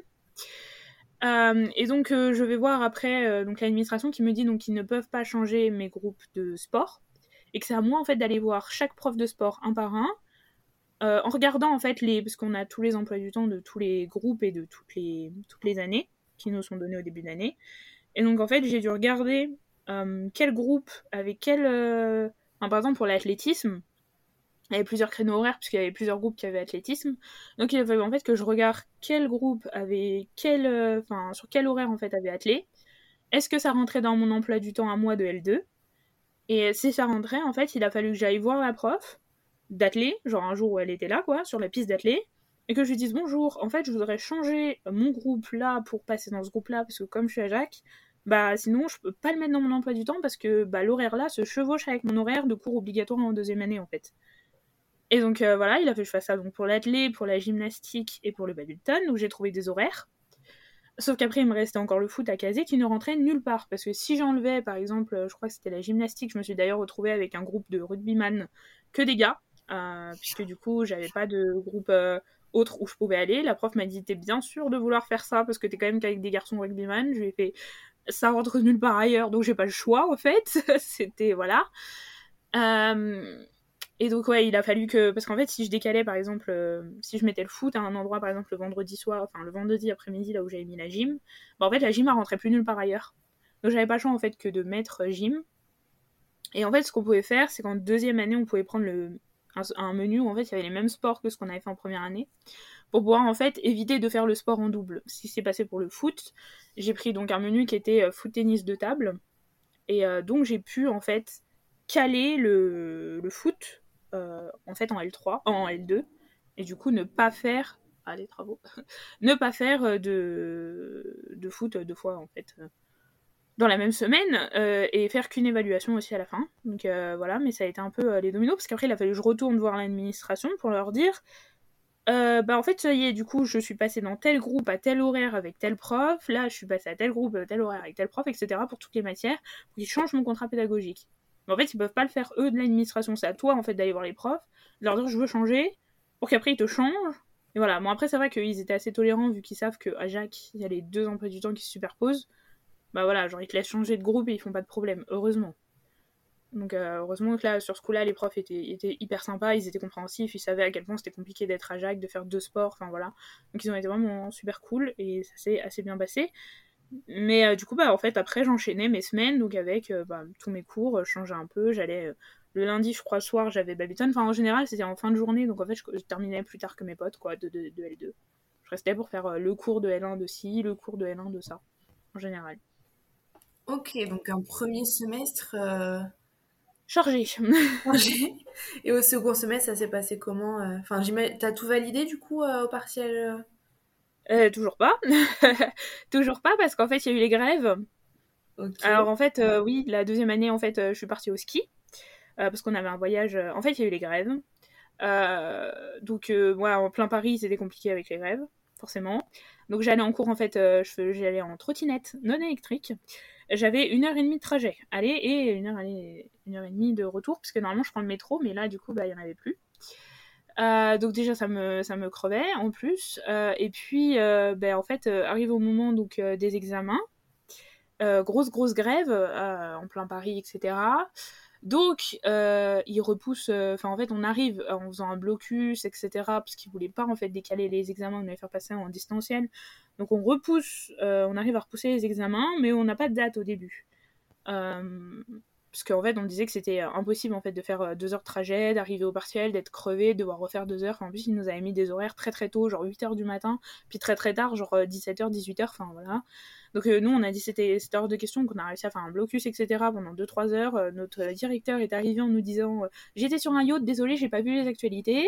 Et donc, je vais voir après donc l'administration qui me dit qu'ils ne peuvent pas changer mes groupes de sport et que c'est à moi en fait d'aller voir chaque prof de sport un par un en regardant en fait les parce qu'on a tous les emplois du temps de tous les groupes et de toutes les toutes les années qui nous sont donnés au début d'année. Et donc en fait j'ai dû regarder quel groupe avait quel par exemple pour l'athlétisme il y avait plusieurs créneaux horaires puisqu'il y avait plusieurs groupes qui avaient athlétisme. Donc il fallu en fait que je regarde quel groupe avait quel euh, enfin sur quel horaire en fait avait attelé. Est-ce que ça rentrait dans mon emploi du temps à moi de L2 Et si ça rentrait en fait, il a fallu que j'aille voir la prof d'athlé, genre un jour où elle était là quoi, sur la piste d'athlé et que je lui dise bonjour, en fait, je voudrais changer mon groupe là pour passer dans ce groupe là parce que comme je suis à Jacques, bah sinon je peux pas le mettre dans mon emploi du temps parce que bah l'horaire là se chevauche avec mon horaire de cours obligatoire en deuxième année en fait. Et donc euh, voilà, il a fait que je fasse ça donc pour l'athlé, pour la gymnastique et pour le badminton. Donc j'ai trouvé des horaires. Sauf qu'après, il me restait encore le foot à caser qui ne rentrait nulle part. Parce que si j'enlevais, par exemple, je crois que c'était la gymnastique, je me suis d'ailleurs retrouvée avec un groupe de rugbyman que des gars. Euh, puisque du coup, j'avais pas de groupe euh, autre où je pouvais aller. La prof m'a dit T'es bien sûr de vouloir faire ça parce que t'es quand même qu'avec des garçons rugbyman. Je lui ai fait Ça rentre nulle part ailleurs, donc j'ai pas le choix, en fait. c'était. Voilà. Euh, et donc, ouais, il a fallu que. Parce qu'en fait, si je décalais, par exemple, euh, si je mettais le foot à un endroit, par exemple, le vendredi soir, enfin, le vendredi après-midi, là où j'avais mis la gym, bah, en fait, la gym, elle rentrait plus nulle part ailleurs. Donc, j'avais pas le choix, en fait, que de mettre euh, gym. Et en fait, ce qu'on pouvait faire, c'est qu'en deuxième année, on pouvait prendre le, un, menu où, en fait, il y avait les mêmes sports que ce qu'on avait fait en première année. Pour pouvoir, en fait, éviter de faire le sport en double. Si c'est passé pour le foot, j'ai pris donc un menu qui était euh, foot-tennis de table. Et donc, j'ai pu, en fait, caler le, le foot en fait en L3, en L2, et du coup ne pas faire ah, les travaux, ne pas faire euh, de, de foot deux fois en fait euh, dans la même semaine et faire qu'une évaluation aussi à la fin. Donc voilà, mais ça a été un peu les dominos parce qu'après il a fallu que je retourne voir l'administration pour leur dire bah en fait ça y est, du coup je suis passée dans tel groupe à tel horaire avec tel prof, là je suis passée à tel groupe à tel horaire avec tel prof, etc. pour toutes les matières, pour qu'ils changent mon contrat pédagogique. Mais en fait, ils peuvent pas le faire eux de l'administration. C'est à toi en fait d'aller voir les profs, de leur dire je veux changer, pour qu'après ils te changent. Et voilà. Bon après c'est vrai qu'ils étaient assez tolérants vu qu'ils savent qu'à Jacques il y a les deux emplois du temps qui se superposent. Bah voilà, genre ils te laissent changer de groupe et ils font pas de problème, heureusement. Donc euh, heureusement que là sur ce coup-là les profs étaient, étaient, hyper sympas, ils étaient compréhensifs, ils savaient à quel point c'était compliqué d'être à Jacques, de faire deux sports, enfin voilà. Donc ils ont été vraiment super cool et ça s'est assez bien passé. Mais euh, du coup, bah, en fait, après, j'enchaînais mes semaines, donc avec euh, bah, tous mes cours, euh, je changeais un peu. J'allais le lundi, je crois, soir, j'avais badminton. Enfin, en général, c'était en fin de journée, donc en fait, je, terminais plus tard que mes potes, quoi, de, de, L2. Je restais pour faire le cours de L1 de ci, le cours de L1 de ça, en général. Ok, donc un premier semestre. Chargé. Chargé. Et au second semestre, ça s'est passé comment Enfin, t'as tout validé du coup au partiel euh, toujours pas. toujours pas parce qu'en fait, il y a eu les grèves. Alors en fait, euh, oui, la deuxième année, en fait, euh, je suis partie au ski parce qu'on avait un voyage. En fait, il y a eu les grèves. donc, moi, en plein Paris, c'était compliqué avec les grèves, forcément. Donc, j'allais en cours, en fait, j'allais en trottinette non électrique. J'avais une heure et demie de trajet, aller et une heure, aller, une heure et demie de retour, parce que normalement, je prends le métro, mais là, du coup, bah, il n'y en avait plus. Euh, donc déjà ça me, ça me crevait en plus. Euh, et puis euh, ben, en fait arrive au moment donc des examens, grosse grosse grève en plein Paris etc. Donc, ils repoussent. Enfin, en fait, on arrive en faisant un blocus, etc. Parce qu'ils voulaient pas en fait décaler les examens, on allait faire passer en distanciel. Donc, on repousse. on arrive à repousser les examens, mais on n'a pas de date au début parce qu'en fait on disait que c'était euh, impossible en fait de faire euh, deux heures de trajet, d'arriver au partiel, d'être crevé, de devoir refaire deux heures. en plus ils nous avaient mis des horaires très très tôt, genre 8h du matin, puis très très tard, genre 17h, euh, 18h, enfin voilà. Donc nous on a dit c'était hors de question qu'on a réussi à faire un blocus etc pendant 2-3 heures. notre directeur est arrivé en nous disant j'étais sur un yacht, désolé j'ai pas vu les actualités.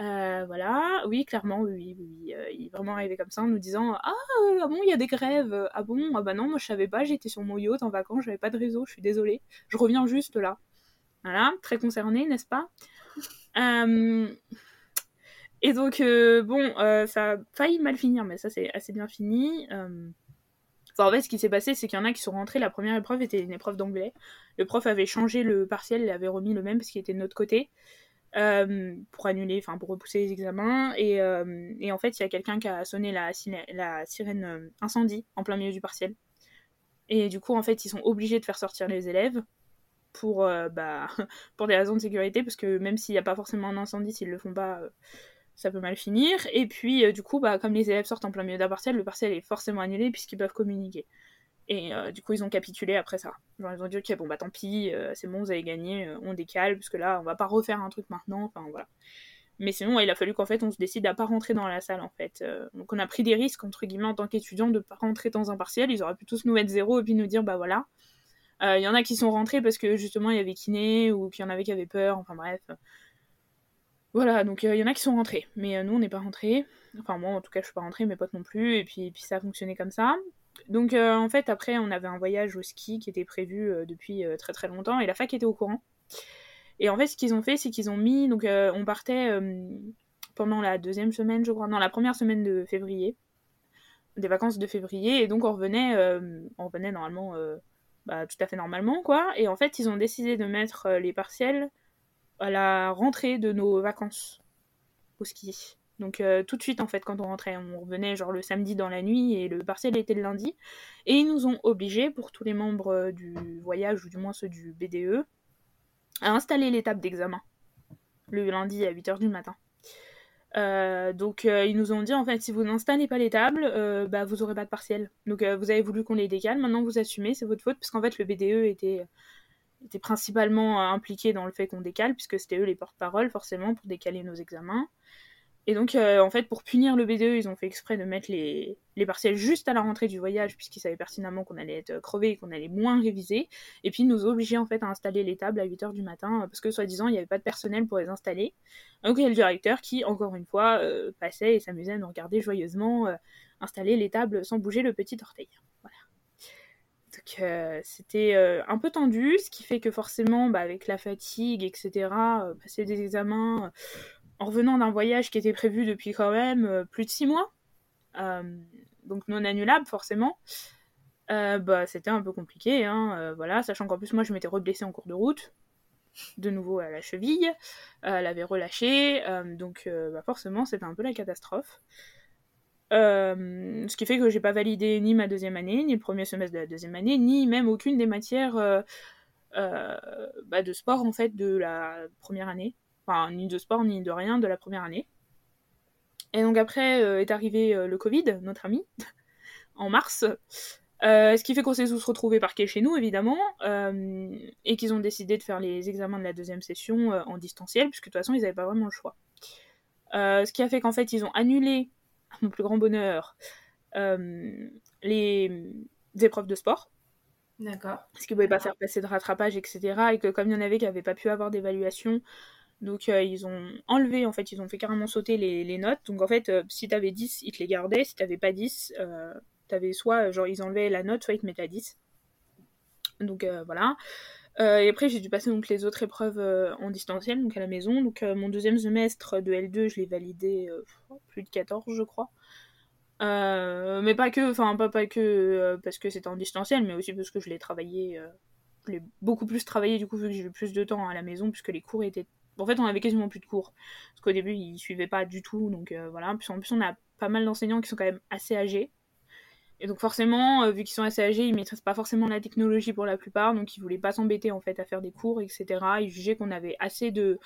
Euh, voilà, oui, clairement, oui, oui, euh, il est vraiment arrivé comme ça en nous disant ah, euh, ah bon, il y a des grèves, ah bon, ah bah non, moi je savais pas, j'étais sur mon yacht en vacances, j'avais pas de réseau, je suis désolée, je reviens juste là. Voilà, très concerné, n'est-ce pas? Et donc, bon, ça a failli mal finir, mais ça c'est assez bien fini. Enfin, en fait, ce qui s'est passé, c'est qu'il y en a qui sont rentrés. La première épreuve était une épreuve d'anglais. Le prof avait changé le partiel, il avait remis le même parce qu'il était de notre côté. Euh, pour annuler, enfin pour repousser les examens. Et, et en fait, il y a quelqu'un qui a sonné la, sirène incendie en plein milieu du partiel. Et du coup, en fait, ils sont obligés de faire sortir les élèves pour, bah, pour des raisons de sécurité, parce que même s'il n'y a pas forcément un incendie, s'ils le font pas, ça peut mal finir. Et puis, du coup, bah, comme les élèves sortent en plein milieu d'un partiel, le partiel est forcément annulé puisqu'ils peuvent communiquer. Et euh, du coup, ils ont capitulé après ça. Genre, ils ont dit, ok, bon, bah tant pis, euh, c'est bon, vous avez gagné, euh, on décale, parce que là, on va pas refaire un truc maintenant, enfin voilà. Mais sinon, il a fallu qu'en fait, on se décide à pas rentrer dans la salle, en fait. donc, on a pris des risques, entre guillemets, en tant qu'étudiant, de pas rentrer dans un partiel. Ils auraient pu tous nous mettre zéro et puis nous dire, bah voilà. Il y en a qui sont rentrés parce que justement, il y avait kiné, ou qu'il y en avait qui avaient peur, enfin bref. Voilà, donc il y en a qui sont rentrés. Mais nous, on n'est pas rentrés. Enfin, moi, en tout cas, je suis pas rentrée, mes potes non plus. Et puis, et puis ça a fonctionné comme ça. Donc euh, en fait après on avait un voyage au ski qui était prévu euh, depuis euh, très très longtemps et la fac était au courant. Et en fait ce qu'ils ont fait c'est qu'ils ont mis donc on partait pendant la deuxième semaine je crois non la première semaine de février des vacances de février et donc on revenait on revenait normalement bah, tout à fait normalement quoi et en fait ils ont décidé de mettre les partiels à la rentrée de nos vacances au ski. Donc euh, tout de suite en fait quand on rentrait, on revenait genre le samedi dans la nuit et le partiel était le lundi. Et ils nous ont obligés pour tous les membres euh, du voyage ou du moins ceux du BDE à installer l'étape d'examen le lundi à 8h du matin. Euh, donc ils nous ont dit en fait si vous n'installez pas les tables, bah vous aurez pas de partiel. Donc vous avez voulu qu'on les décale, maintenant vous assumez, c'est votre faute parce qu'en fait le BDE était était principalement impliqué dans le fait qu'on décale puisque c'était eux les porte-parole forcément pour décaler nos examens. Et donc, euh, en fait, pour punir le BDE, ils ont fait exprès de mettre les, les juste à la rentrée du voyage, puisqu'ils savaient pertinemment qu'on allait être crevé et qu'on allait moins réviser. Et puis, nous obligeaient en fait à installer les tables à 8h du matin, parce que soi-disant, il n'y avait pas de personnel pour les installer. Donc, il y a le directeur qui, encore une fois, euh, passait et s'amusait à nous regarder joyeusement euh, installer les tables sans bouger le petit orteil. Voilà. Donc, c'était un peu tendu, ce qui fait que forcément, bah, avec la fatigue, etc., passer des examens en revenant d'un voyage qui était prévu depuis quand même euh, plus de six mois, euh, donc non annulable forcément, euh, bah, c'était un peu compliqué, hein, voilà, sachant qu'en plus moi je m'étais reblessée en cours de route, de nouveau à la cheville, elle avait relâché, donc bah, forcément c'était un peu la catastrophe. ce qui fait que j'ai pas validé ni ma deuxième année, ni le premier semestre de la deuxième année, ni même aucune des matières bah, de sport en fait de la première année enfin ni de sport ni de rien de la première année. Et donc après euh, est arrivé euh, le Covid, notre ami, en mars. Euh, ce qui fait qu'on s'est tous retrouvés parqués chez nous, évidemment, et qu'ils ont décidé de faire les examens de la deuxième session en distanciel, puisque de toute façon, ils n'avaient pas vraiment le choix. ce qui a fait qu'en fait, ils ont annulé, à mon plus grand bonheur, les épreuves de sport. D'accord. Ce qui ne pouvait pas faire passer de rattrapage, etc. Et que comme il y en avait qui n'avaient pas pu avoir d'évaluation, donc euh, ils ont enlevé, en fait, ils ont fait carrément sauter les, notes. Donc en fait, euh, si t'avais 10, ils te les gardaient. Si t'avais pas 10, euh, t'avais soit, genre, ils enlevaient la note, soit ils te mettaient à 10. Donc voilà. et après, j'ai dû passer donc les autres épreuves en distanciel, donc à la maison. Donc mon deuxième semestre de L2, je l'ai validé plus de 14, je crois. mais pas que, enfin pas, pas que parce que c'était en distanciel, mais aussi parce que je l'ai travaillé, je l'ai beaucoup plus travaillé du coup vu que j'ai eu plus de temps à la maison puisque les cours étaient en fait, on avait quasiment plus de cours. Parce qu'au début, ils suivaient pas du tout. Donc euh, voilà. En plus, on a pas mal d'enseignants qui sont quand même assez âgés. Et donc forcément, euh, vu qu'ils sont assez âgés, ils maîtrisent pas forcément la technologie pour la plupart. Donc ils voulaient pas s'embêter en fait à faire des cours, etc. Ils jugeaient qu'on avait assez de,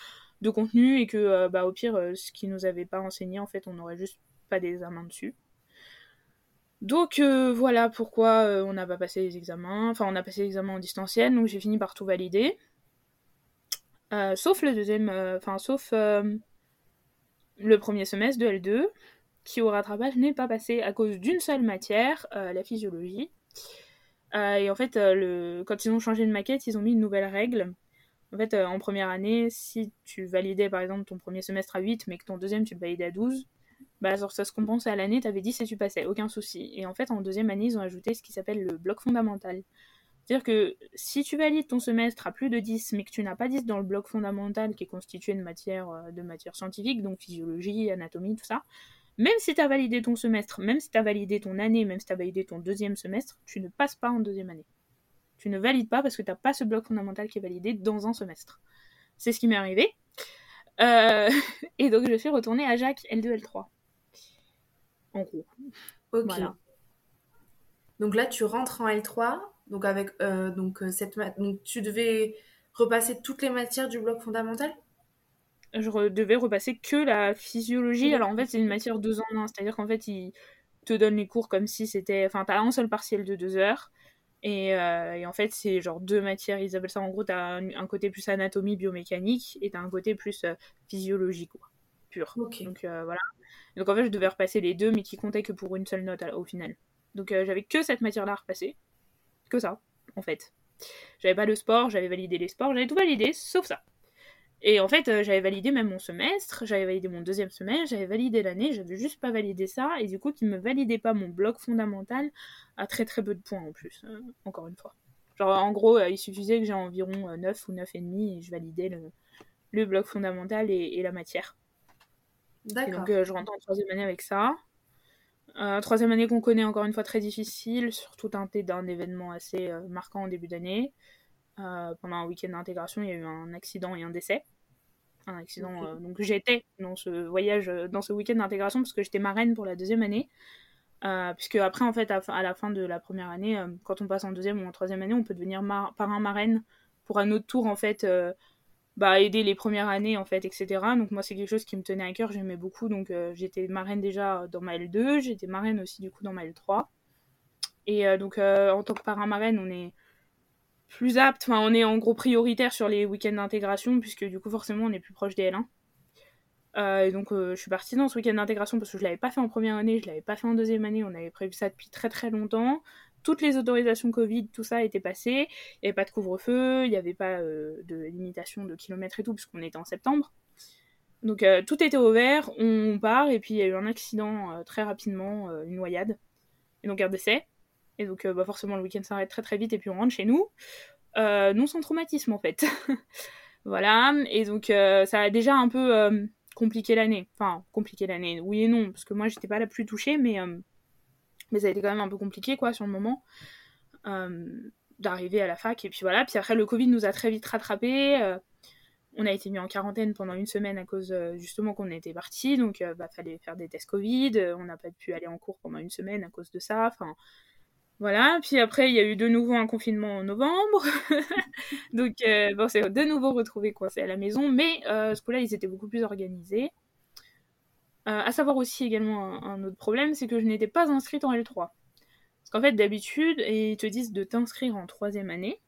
contenu et que euh, bah, au pire, ce qu'ils nous avaient pas enseigné, en fait, on n'aurait juste pas d'examen dessus. Donc voilà pourquoi on n'a pas passé les examens. Enfin, on a passé l'examen en distanciel, donc j'ai fini par tout valider. Euh, sauf le deuxième, euh, enfin, sauf euh, le premier semestre de L2, qui au rattrapage n'est pas passé à cause d'une seule matière, la physiologie. et en fait, le... quand ils ont changé de maquette, ils ont mis une nouvelle règle. En fait, en première année, si tu validais par exemple ton premier semestre à 8, mais que ton deuxième tu le validais à 12, bah ça se compensait à l'année, t'avais 10 et tu passais, aucun souci. Et en fait, en deuxième année, ils ont ajouté ce qui s'appelle le bloc fondamental. C'est-à-dire que si tu valides ton semestre à plus de 10, mais que tu n'as pas 10 dans le bloc fondamental qui est constitué de matières euh, de matière scientifiques, donc physiologie, anatomie, tout ça, même si tu as validé ton semestre, même si tu as validé ton année, même si tu as validé ton deuxième semestre, tu ne passes pas en deuxième année. Tu ne valides pas parce que tu n'as pas ce bloc fondamental qui est validé dans un semestre. C'est ce qui m'est arrivé. et donc, je suis retournée à Jacques L2, L3. En gros. Ok. Donc là, tu rentres en L3, donc avec donc cette donc tu devais repasser toutes les matières du bloc fondamental? Je devais repasser que la physiologie. Alors en fait, c'est une matière deux en un. C'est-à-dire qu'en fait, ils te donnent les cours comme si c'était. Enfin, t'as un seul partiel de deux heures. Et, euh, et en fait, c'est genre deux matières. Ils appellent ça en gros, t'as un, un côté plus anatomie biomécanique et t'as un côté plus euh, physiologique, quoi. Pur. Donc euh, voilà. Donc en fait, je devais repasser les deux, mais qui comptaient que pour une seule note au final. Donc j'avais que cette matière-là à repasser. Que ça, en fait. J'avais pas le sport, j'avais validé les sports, j'avais tout validé, sauf ça. Et en fait, euh, j'avais validé même mon semestre, j'avais validé mon deuxième semestre, j'avais validé l'année, j'avais juste pas validé ça, et du coup, qui me validait pas mon bloc fondamental à très très peu de points en plus, euh, encore une fois. Genre, en gros, euh, il suffisait que j'ai environ 9 ou 9,5 et je validais le, le bloc fondamental et, la matière. D'accord. Donc, je rentre en troisième année avec ça. Troisième année qu'on connaît encore une fois très difficile, surtout teinté d'un événement assez marquant en début d'année. Euh, pendant un week-end d'intégration, il y a eu un accident et un décès. Un accident. Euh, donc j'étais dans ce voyage, euh, dans ce week-end d'intégration, parce que j'étais marraine pour la deuxième année. puisque après, en fait, à, la fin de la première année, quand on passe en deuxième ou en troisième année, on peut devenir parrain marraine pour un autre tour, en fait, bah, aider les premières années, en fait, etc. Donc moi, c'est quelque chose qui me tenait à cœur, j'aimais beaucoup. Donc j'étais marraine déjà dans ma L2, j'étais marraine aussi, du coup, dans ma L3. Et donc, en tant que parrain marraine, on est plus apte, enfin on est en gros prioritaire sur les week-ends d'intégration puisque du coup forcément on est plus proche des L1. Euh, et donc euh, je suis partie dans ce week-end d'intégration parce que je l'avais pas fait en première année, je l'avais pas fait en deuxième année, on avait prévu ça depuis très très longtemps. Toutes les autorisations Covid, tout ça était passé, il n'y avait pas de couvre-feu, il n'y avait pas euh, de limitation de kilomètres et tout puisqu'on était en septembre. Donc tout était ouvert, on part et puis il y a eu un accident très rapidement, une noyade, et donc un décès. Et donc, euh, bah, forcément, le week-end s'arrête très très vite et puis on rentre chez nous. Euh, non sans traumatisme en fait. voilà. Et donc, euh, ça a déjà un peu compliqué l'année. Enfin, compliqué l'année, oui et non, parce que moi, j'étais pas la plus touchée, mais, mais ça a été quand même un peu compliqué, quoi, sur le moment. d'arriver à la fac et puis voilà puis après le Covid nous a très vite rattrapé on a été mis en quarantaine pendant une semaine à cause justement qu'on était parti donc il bah fallait faire des tests Covid on n'a pas pu aller en cours pendant une semaine à cause de ça enfin voilà, puis après, il y a eu de nouveau un confinement en novembre. Donc, euh, bon, de nouveau retrouvé coincé à la maison. Mais euh, ce coup-là, ils étaient beaucoup plus organisés. Euh, à savoir aussi également un, autre problème, c'est que je n'étais pas inscrite en L3. Parce qu'en fait, d'habitude, ils te disent de t'inscrire en troisième année,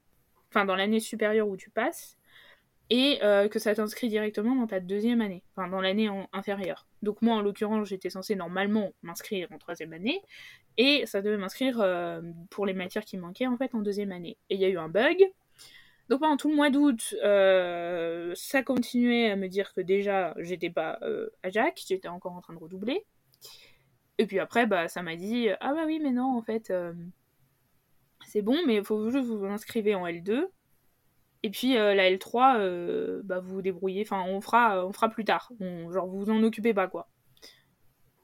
enfin dans l'année supérieure où tu passes, et euh, que ça t'inscrit directement dans ta deuxième année, enfin dans l'année inférieure. Donc moi, en l'occurrence, j'étais censée normalement m'inscrire en troisième année, et ça devait m'inscrire euh, pour les matières qui manquaient en fait en deuxième année. Et il y a eu un bug. Donc pendant tout le mois d'août, euh, ça continuait à me dire que déjà j'étais pas euh, à Jacques, j'étais encore en train de redoubler. Et puis après, bah ça m'a dit ah bah oui mais non en fait c'est bon mais il faut juste vous inscrivez en L2. Et puis la L3, bah vous vous débrouillez, enfin on fera, on fera plus tard. genre vous vous en occupez pas quoi.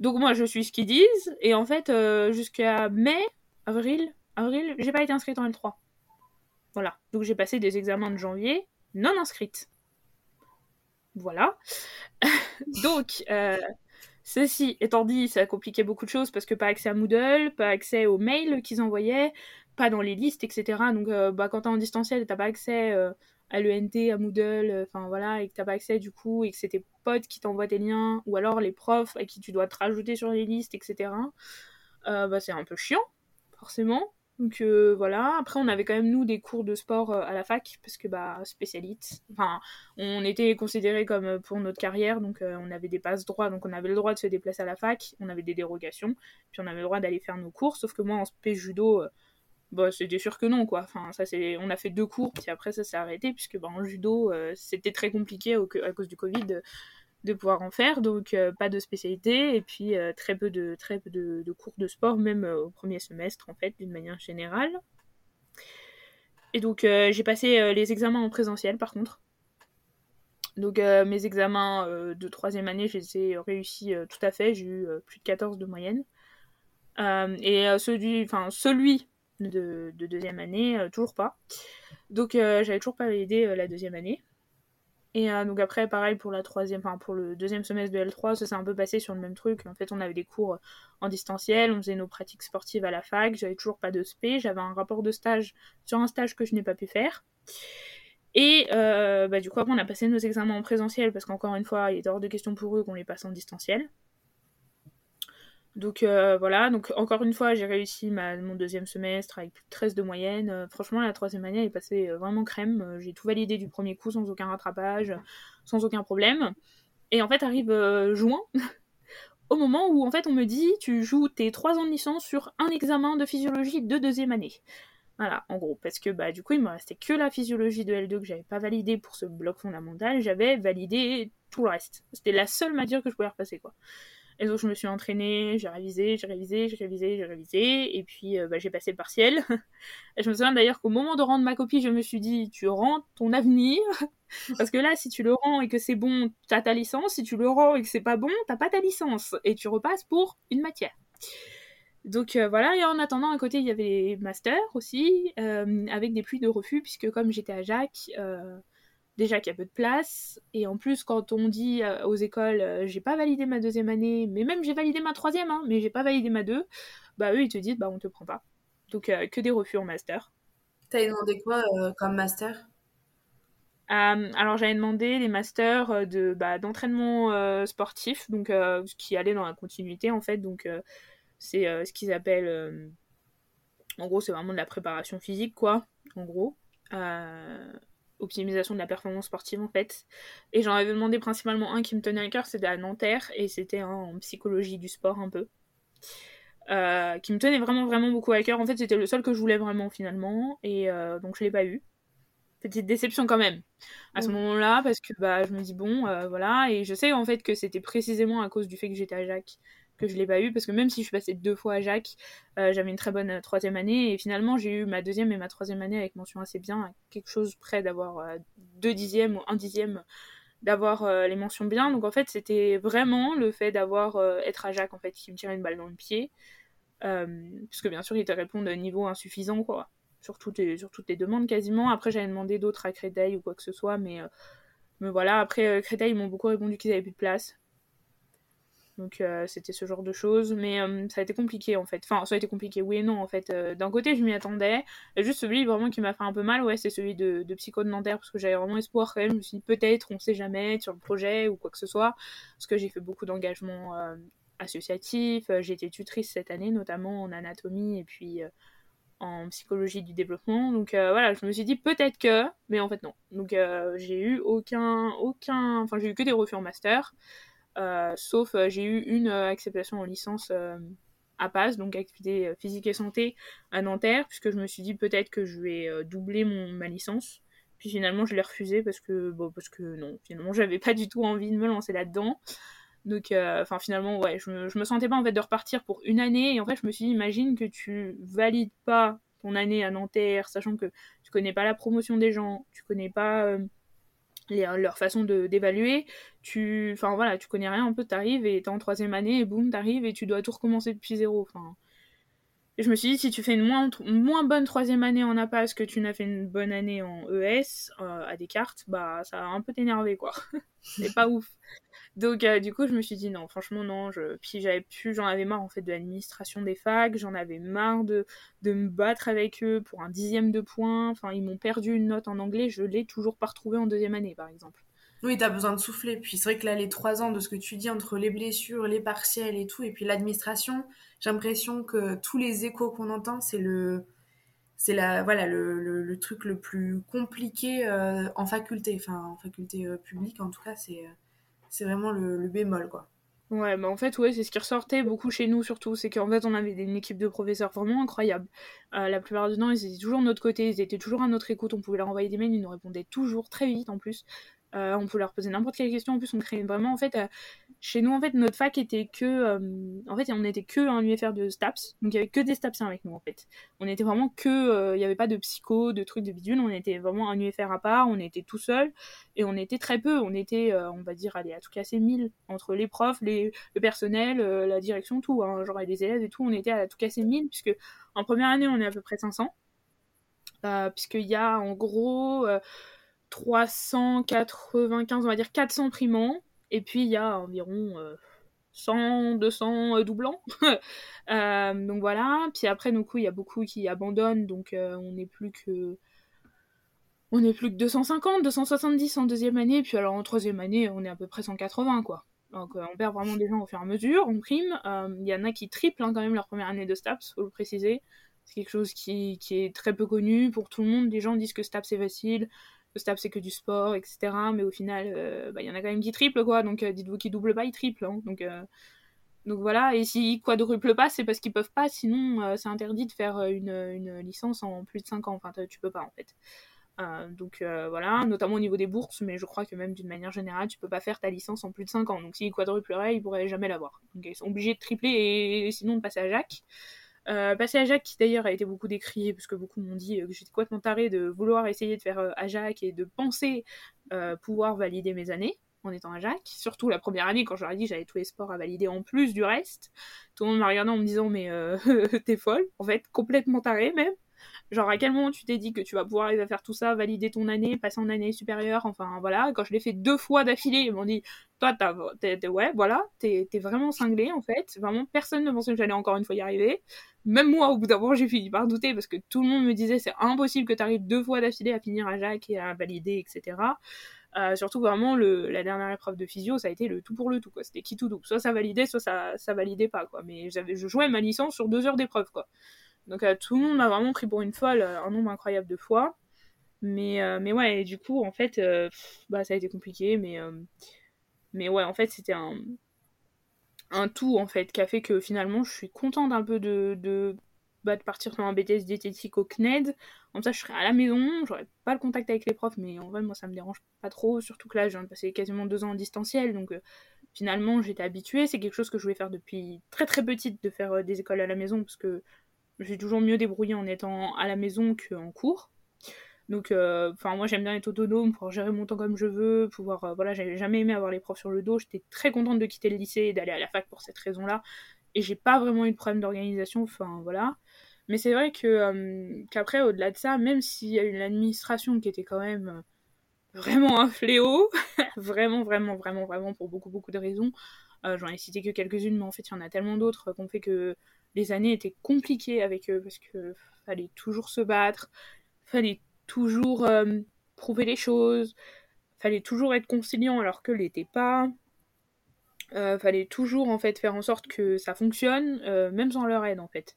Donc moi je suis ce qu'ils disent et en fait euh, jusqu'à mai, avril, avril, j'ai pas été inscrite en L3. Voilà. Donc j'ai passé des examens de janvier non inscrite. Voilà. Donc euh, ceci étant dit, ça a compliqué beaucoup de choses parce que pas accès à Moodle, pas accès aux mails qu'ils envoyaient, pas dans les listes, etc. Donc euh, bah, quand t'es en distanciel, t'as pas accès à l'ENT, à Moodle, euh, enfin voilà, et que t'as pas accès du coup, et que c'est tes potes qui t'envoient tes liens, ou alors les profs à qui tu dois te rajouter sur les listes, etc. Euh, bah, c'est un peu chiant, forcément. Donc euh, voilà, après on avait quand même nous des cours de sport à la fac, parce que bah spécialiste, enfin on était considérés comme pour notre carrière, donc on avait des passes droits, donc on avait le droit de se déplacer à la fac, on avait des dérogations, puis on avait le droit d'aller faire nos cours, sauf que moi en spé judo, bah, c'était sûr que non, quoi. Enfin, ça, c'est... On a fait deux cours, puis après, ça s'est arrêté, puisque bah, en judo, euh, c'était très compliqué à cause du Covid de, pouvoir en faire, donc euh, pas de spécialité, et puis euh, très peu, de, très peu de, cours de sport, même au premier semestre, en fait, d'une manière générale. Et donc, j'ai passé les examens en présentiel, par contre. Donc, mes examens de troisième année, je les ai réussis tout à fait, j'ai eu plus de 14 de moyenne. et celui, celui de, deuxième année, euh, toujours pas. Donc euh, j'avais toujours pas validé euh, la deuxième année. Et euh, donc après, pareil pour la troisième, enfin pour le deuxième semestre de L3, ça s'est un peu passé sur le même truc. En fait, on avait des cours en distanciel, on faisait nos pratiques sportives à la fac, j'avais toujours pas de SP, j'avais un rapport de stage sur un stage que je n'ai pas pu faire. Et euh, bah, du coup, après, on a passé nos examens en présentiel parce qu'encore une fois, il est hors de question pour eux qu'on les passe en distanciel. Donc euh, voilà, donc encore une fois, j'ai réussi mon deuxième semestre avec plus de 13 de moyenne. Euh, franchement, la troisième année, elle est passée euh, vraiment crème. j'ai tout validé du premier coup sans aucun rattrapage, sans aucun problème. Et en fait, arrive juin, au moment où en fait on me dit tu joues tes trois ans de licence sur un examen de physiologie de deuxième année. Voilà, en gros, parce que bah du coup il me restait que la physiologie de L2 que j'avais pas validé pour ce bloc fondamental, j'avais validé tout le reste. C'était la seule matière que je pouvais repasser quoi. Et donc je me suis entraînée, j'ai révisé, j'ai révisé, j'ai révisé, j'ai révisé, et puis euh, bah, j'ai passé le partiel. et je me souviens d'ailleurs qu'au moment de rendre ma copie, je me suis dit, tu rends ton avenir, parce que là, si tu le rends et que c'est bon, t'as ta licence, si tu le rends et que c'est pas bon, t'as pas ta licence, et tu repasses pour une matière. Donc euh, voilà, et en attendant, à côté, il y avait les masters aussi, euh, avec des pluies de refus, puisque comme j'étais à Jacques, déjà qu'il y a peu de place, et en plus quand on dit euh, aux écoles euh, j'ai pas validé ma deuxième année, mais même j'ai validé ma troisième, hein, mais j'ai pas validé ma deux, bah eux ils te disent bah on te prend pas. Donc euh, que des refus en master. T'as demandé quoi comme master? Alors j'avais demandé les masters de bah, d'entraînement sportif, donc ce qui allait dans la continuité en fait, donc c'est ce qu'ils appellent, en gros c'est vraiment de la préparation physique quoi, en gros optimisation de la performance sportive en fait. Et j'en avais demandé principalement un qui me tenait à cœur, c'était à Nanterre, et c'était en psychologie du sport un peu. Euh, qui me tenait vraiment vraiment beaucoup à cœur. En fait, c'était le seul que je voulais vraiment finalement, et euh, donc je l'ai pas eu. Petite déception quand même à ce moment-là, parce que bah, je me dis bon, euh, voilà, et je sais en fait que c'était précisément à cause du fait que j'étais à Jacques que je l'ai pas eu parce que même si je suis passée deux fois à Jacques, euh, j'avais une très bonne euh, troisième année et finalement j'ai eu ma deuxième et ma troisième année avec mention assez bien, quelque chose près d'avoir euh, deux dixièmes ou un dixième d'avoir les mentions bien. Donc en fait c'était vraiment le fait d'avoir être à Jacques en fait qui me tirait une balle dans le pied, puisque bien sûr il te répond de niveau insuffisant quoi, sur toutes les, sur toutes les demandes quasiment. Après j'avais demandé d'autres à Créteil ou quoi que ce soit, mais mais voilà, après Créteil, ils m'ont beaucoup répondu qu'ils avaient plus de place. Donc euh, c'était ce genre de choses, mais euh, ça a été compliqué en fait. Enfin, ça a été compliqué, oui et non en fait. Euh, d'un côté, je m'y attendais. Juste celui vraiment qui m'a fait un peu mal, ouais, c'est celui de, de Nanterre, parce que j'avais vraiment espoir quand même. Je me suis dit peut-être, on sait jamais, sur le projet ou quoi que ce soit. Parce que j'ai fait beaucoup d'engagements associatifs. J'ai été tutrice cette année, notamment en anatomie et puis en psychologie du développement. Donc voilà, je me suis dit peut-être que, mais en fait non. Donc j'ai eu aucun, aucun, enfin j'ai eu que des refus en master. Euh, sauf euh, j'ai eu une euh, acceptation en licence à PAS, donc activité physique et santé à Nanterre, puisque je me suis dit peut-être que je vais doubler mon, ma licence. Puis finalement, je l'ai refusé parce que, bon, parce que non, finalement, j'avais pas du tout envie de me lancer là-dedans. Donc, enfin, finalement, ouais, je me, je me sentais pas en fait de repartir pour une année. Et en fait, je me suis dit, imagine que tu valides pas ton année à Nanterre, sachant que tu connais pas la promotion des gens, tu connais pas leur façon d'évaluer. Tu, enfin voilà, tu connais rien un peu, t'arrives et t'es en troisième année et boum, t'arrives et tu dois tout recommencer depuis zéro. Enfin, je me suis dit, si tu fais une moins, moins bonne troisième année en APAS que tu n'as fait une bonne année en ES euh, à Descartes, bah ça va un peu t'énerver quoi. C'est pas ouf. Donc euh, du coup je me suis dit non franchement non je puis j'avais plus j'en avais marre en fait de l'administration des facs j'en avais marre de, de me battre avec eux pour un dixième de point. Enfin ils m'ont perdu une note en anglais je l'ai toujours pas retrouvée en deuxième année par exemple. Oui t'as besoin de souffler. Puis c'est vrai que là les trois ans de ce que tu dis entre les blessures les partiels et tout et puis l'administration j'ai l'impression que tous les échos qu'on entend c'est le c'est la voilà le, le, truc le plus compliqué euh, en faculté. Enfin en faculté euh, publique en tout cas c'est c'est vraiment le, bémol, quoi. Ouais, bah en fait, ouais, c'est ce qui ressortait beaucoup chez nous, surtout. C'est qu'en fait, on avait une équipe de professeurs vraiment incroyable. Euh, la plupart du temps, ils étaient toujours de notre côté, ils étaient toujours à notre écoute. On pouvait leur envoyer des mails, ils nous répondaient toujours très vite en plus. Euh, on pouvait leur poser n'importe quelle question. En plus, on créait vraiment, en fait, euh, chez nous, en fait, notre fac était que, euh, en fait, on était que un UFR de STAPS, donc il y avait que des STAPsiens avec nous, en fait. On était vraiment que, il n'y avait pas de psycho, de trucs de bidule, on était vraiment un UFR à part, on était tout seul, et on était très peu, on était, on va dire, allez, à tout casser 1000, entre les profs, les, le personnel, la direction, tout, hein, genre les élèves et tout, on était à tout casser 1000, puisque en première année, on est à peu près 500, puisqu'il y a, en gros 395, on va dire 400 primants. Et puis il y a environ 100, 200 doublants. donc voilà. Puis après, du il y a beaucoup qui abandonnent. Donc on n'est plus que on est plus que 250, 270 en deuxième année, puis alors en troisième année, on est à peu près 180, quoi. Donc euh, on perd vraiment des gens au fur et à mesure, on prime. Euh, il y en a qui triplent hein, quand même leur première année de STAPS, faut le préciser. C'est quelque chose qui, est très peu connu pour tout le monde. Les gens disent que STAPS c'est facile, que STAPS c'est que du sport, etc. Mais au final, euh, bah, il y en a quand même qui triplent, quoi. Donc dites-vous qu'ils doublent pas, ils triplent. Hein. Donc, donc voilà, et s'ils quadruplent pas, c'est parce qu'ils peuvent pas, sinon c'est interdit de faire une, licence en plus de 5 ans. Enfin, tu peux pas en fait. Euh, donc euh, voilà, notamment au niveau des bourses, mais je crois que même d'une manière générale, tu peux pas faire ta licence en plus de 5 ans. Donc s'ils quadrupleraient, ils pourraient jamais l'avoir. Donc ils sont obligés de tripler et, sinon de passer à Jacques. Euh, passer à Jacques, qui d'ailleurs a été beaucoup décrié, parce que beaucoup m'ont dit que j'étais complètement taré de vouloir essayer de faire à Jacques et de penser pouvoir valider mes années en étant à Jacques. Surtout la première année, quand j'aurais dit j'avais tous les sports à valider en plus du reste. Tout le monde m'a regardé en me disant mais t'es folle, en fait, complètement taré même. Genre, à quel moment tu t'es dit que tu vas pouvoir arriver à faire tout ça, valider ton année, passer en année supérieure, enfin voilà. Quand je l'ai fait deux fois d'affilée, ils m'ont dit, toi, t'es, ouais, voilà, t'es, vraiment cinglé en fait. Vraiment, personne ne pensait que j'allais encore une fois y arriver. Même moi, au bout d'un moment, j'ai fini par douter parce que tout le monde me disait, c'est impossible que tu arrives deux fois d'affilée à finir à Jacques et à valider, etc. Euh, surtout vraiment le, la dernière épreuve de physio ça a été le tout pour le tout quoi c'était qui tout double soit ça validait soit ça ça validait pas quoi mais j'avais je jouais ma licence sur deux heures d'épreuve quoi donc euh, tout le monde m'a vraiment pris pour une folle euh, un nombre incroyable de fois. Mais, euh, mais ouais, du coup, en fait, bah, ça a été compliqué. Mais, mais ouais, en fait, c'était un, un tout, en fait, qui a fait que finalement, je suis contente un peu de, de, bah, de partir sur un BTS diététique au CNED. Comme ça, je serais à la maison, j'aurais pas le contact avec les profs, mais en vrai, moi, ça me dérange pas trop. Surtout que là, je viens de passer quasiment deux ans en distanciel, donc finalement, j'étais habituée. C'est quelque chose que je voulais faire depuis très très petite, de faire des écoles à la maison, parce que j'ai toujours mieux débrouillé en étant à la maison qu'en cours. Donc, euh, enfin, moi j'aime bien être autonome, pouvoir gérer mon temps comme je veux, pouvoir, euh, voilà, j'avais jamais aimé avoir les profs sur le dos. J'étais très contente de quitter le lycée et d'aller à la fac pour cette raison-là. Et j'ai pas vraiment eu de problème d'organisation, enfin voilà. Mais c'est vrai que euh, qu'après, au-delà de ça, même s'il y a eu l'administration qui était quand même vraiment un fléau, vraiment, vraiment, vraiment, vraiment, pour beaucoup, beaucoup de raisons. J'en ai cité que quelques-unes, mais en fait, il y en a tellement d'autres qu'on fait que les années étaient compliquées avec eux parce que fallait toujours se battre, fallait toujours euh, prouver les choses, fallait toujours être conciliant alors que l'était pas. Euh, fallait toujours en fait faire en sorte que ça fonctionne, euh, même sans leur aide en fait.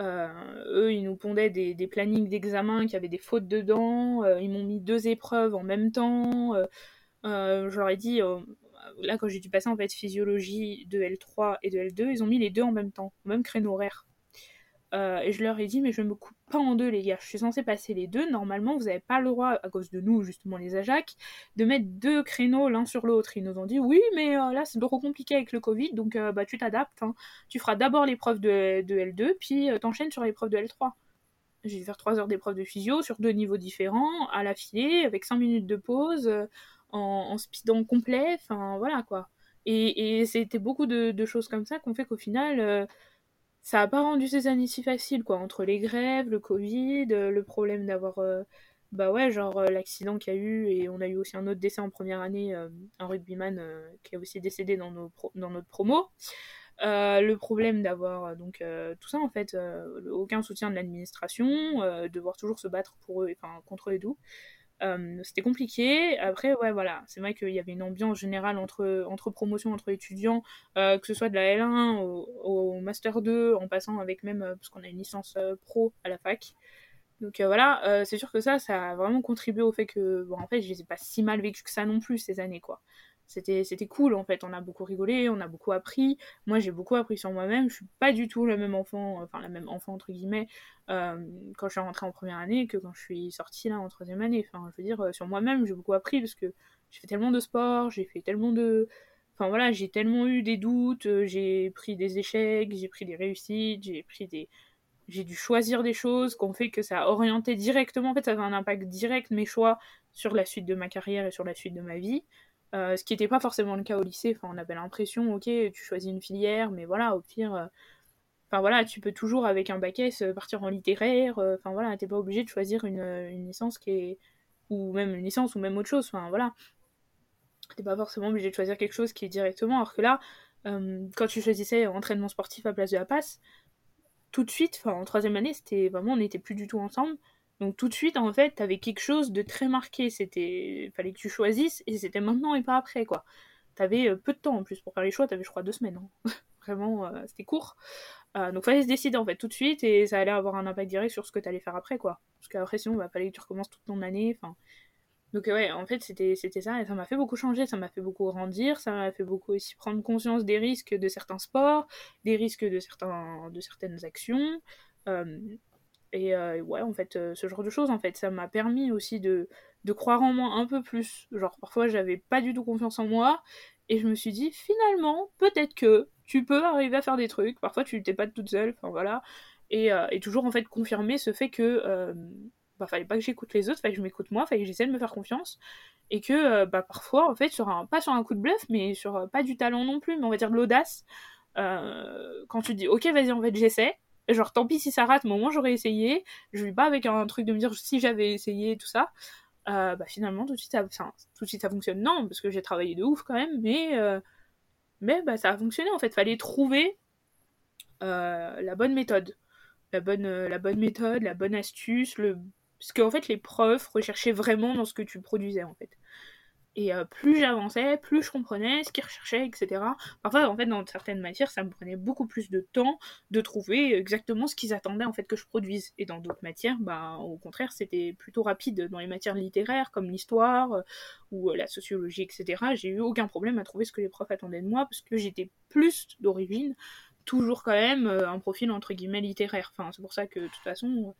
eux, ils nous pondaient des, des plannings d'examen qui avaient des fautes dedans. ils m'ont mis deux épreuves en même temps. je leur dit, là, quand j'ai dû passer en fait physiologie de L3 et de L2, ils ont mis les deux en même temps, même créneau horaire. Euh, et je leur ai dit, mais je me coupe pas en deux, les gars. Je suis censée passer les deux. Normalement, vous n'avez pas le droit, à cause de nous, justement, les Ajax, de mettre deux créneaux l'un sur l'autre. Ils nous ont dit, oui, mais euh, là, c'est trop compliqué avec le Covid, donc euh, bah, tu t'adaptes. Hein. Tu feras d'abord l'épreuve de, de, L2, puis t'enchaînes sur l'épreuve de L3. J'ai dû faire trois heures d'épreuve de physio sur deux niveaux différents, à l'affilée, avec cinq minutes de pause en, speedant complet, enfin voilà quoi. Et, c'était beaucoup de, choses comme ça qu'on fait qu'au final, euh, ça a pas rendu ces années si faciles quoi. Entre les grèves, le Covid, euh, le problème d'avoir. Euh, bah ouais, genre l'accident qu'il y a eu, et on a eu aussi un autre décès en première année, un rugbyman qui a aussi décédé dans notre promo. le problème d'avoir donc tout ça en fait, aucun soutien de l'administration, devoir toujours se battre pour eux, enfin contre les doux. Euh, c'était compliqué. Après, ouais, voilà, c'est vrai qu'il y avait une ambiance générale entre, entre promotions, entre étudiants, euh, que ce soit de la L1 au, Master 2, en passant avec même, euh, parce qu'on a une licence pro à la fac. Donc voilà, c'est sûr que ça, ça a vraiment contribué au fait que, bon, en fait, je les ai pas si mal vécu que ça non plus ces années, quoi c'était cool en fait. On a beaucoup rigolé on a beaucoup appris. Moi j'ai beaucoup appris sur moi-même. Je suis pas du tout le même enfant enfin la même enfant entre guillemets euh, quand je suis rentrée en première année que quand je suis sortie là en troisième année. Enfin je veux dire euh, sur moi-même j'ai beaucoup appris parce que j'ai fait tellement de sport j'ai fait tellement de enfin voilà j'ai tellement eu des doutes euh, j'ai pris des échecs j'ai pris des réussites j'ai pris des j'ai dû choisir des choses qu'on fait que ça a orienté directement. En fait ça avait un impact direct mes choix sur la suite de ma carrière et sur la suite de ma vie euh, ce qui n'était pas forcément le cas au lycée. On avait l'impression, ok, tu choisis une filière, mais voilà, au pire, euh, voilà, tu peux toujours avec un bac S partir en littéraire. Euh, enfin voilà, t'es pas obligé de choisir une, licence qui est ou même une licence, ou même autre chose. Enfin, voilà. T'es pas forcément obligé de choisir quelque chose qui est directement, alors que là, euh, quand tu choisissais entraînement sportif à place de la passe, tout de suite, en troisième année, c'était vraiment, on n'était plus du tout ensemble. Donc tout de suite, en fait, t'avais quelque chose de très marqué. C'était, fallait que tu choisisses, et c'était maintenant et pas après, quoi. T'avais euh, peu de temps en plus pour faire les choix. T'avais, je crois, deux semaines. Hein. Vraiment, euh, c'était court. Euh, donc fallait se décider en fait tout de suite et ça allait avoir un impact direct sur ce que t'allais faire après, quoi. Parce qu'après, sinon, bah, fallait que tu recommences toute ton année. Enfin, donc ouais, en fait, c'était ça, et ça m'a fait beaucoup changer, ça m'a fait beaucoup grandir, ça m'a fait beaucoup aussi prendre conscience des risques de certains sports, des risques de certaines actions. Euh, et euh, ouais, en fait, euh, ce genre de choses, en fait, ça m'a permis aussi de, de croire en moi un peu plus. Genre, parfois, j'avais pas du tout confiance en moi, et je me suis dit, finalement, peut-être que tu peux arriver à faire des trucs, parfois tu t'es pas toute seule, enfin voilà. Et, et, toujours, en fait, confirmer ce fait que bah, fallait pas que j'écoute les autres, fallait que je m'écoute moi, fallait que j'essaie de me faire confiance. Et que euh, bah, parfois, en fait, sur un, pas sur un coup de bluff, mais sur euh, pas du talent non plus, mais on va dire de l'audace, euh, quand tu dis ok, vas-y, en fait, j'essaie. Genre, tant pis si ça rate, mais au moins j'aurais essayé. Je vais pas avec un truc de me dire si j'avais essayé tout ça. bah finalement, tout de suite, ça, tout de suite, ça fonctionne. Non, parce que j'ai travaillé de ouf quand même, mais, mais bah, ça a fonctionné en fait. Fallait trouver la bonne méthode. La bonne, méthode, la bonne astuce, le parce qu'en fait, les profs recherchaient vraiment dans ce que tu produisais, en fait. Et euh, plus j'avançais, plus je comprenais ce qu'ils recherchaient, etc. Parfois, en fait, dans certaines matières, ça me prenait beaucoup plus de temps de trouver exactement ce qu'ils attendaient, en fait, que je produise. Et dans d'autres matières, bah, au contraire, c'était plutôt rapide. Dans les matières littéraires, comme l'histoire, euh, ou euh, la sociologie, etc., j'ai eu aucun problème à trouver ce que les profs attendaient de moi, parce que j'étais plus d'origine, toujours quand même un profil, entre guillemets, littéraire. Enfin, c'est pour ça que, de toute façon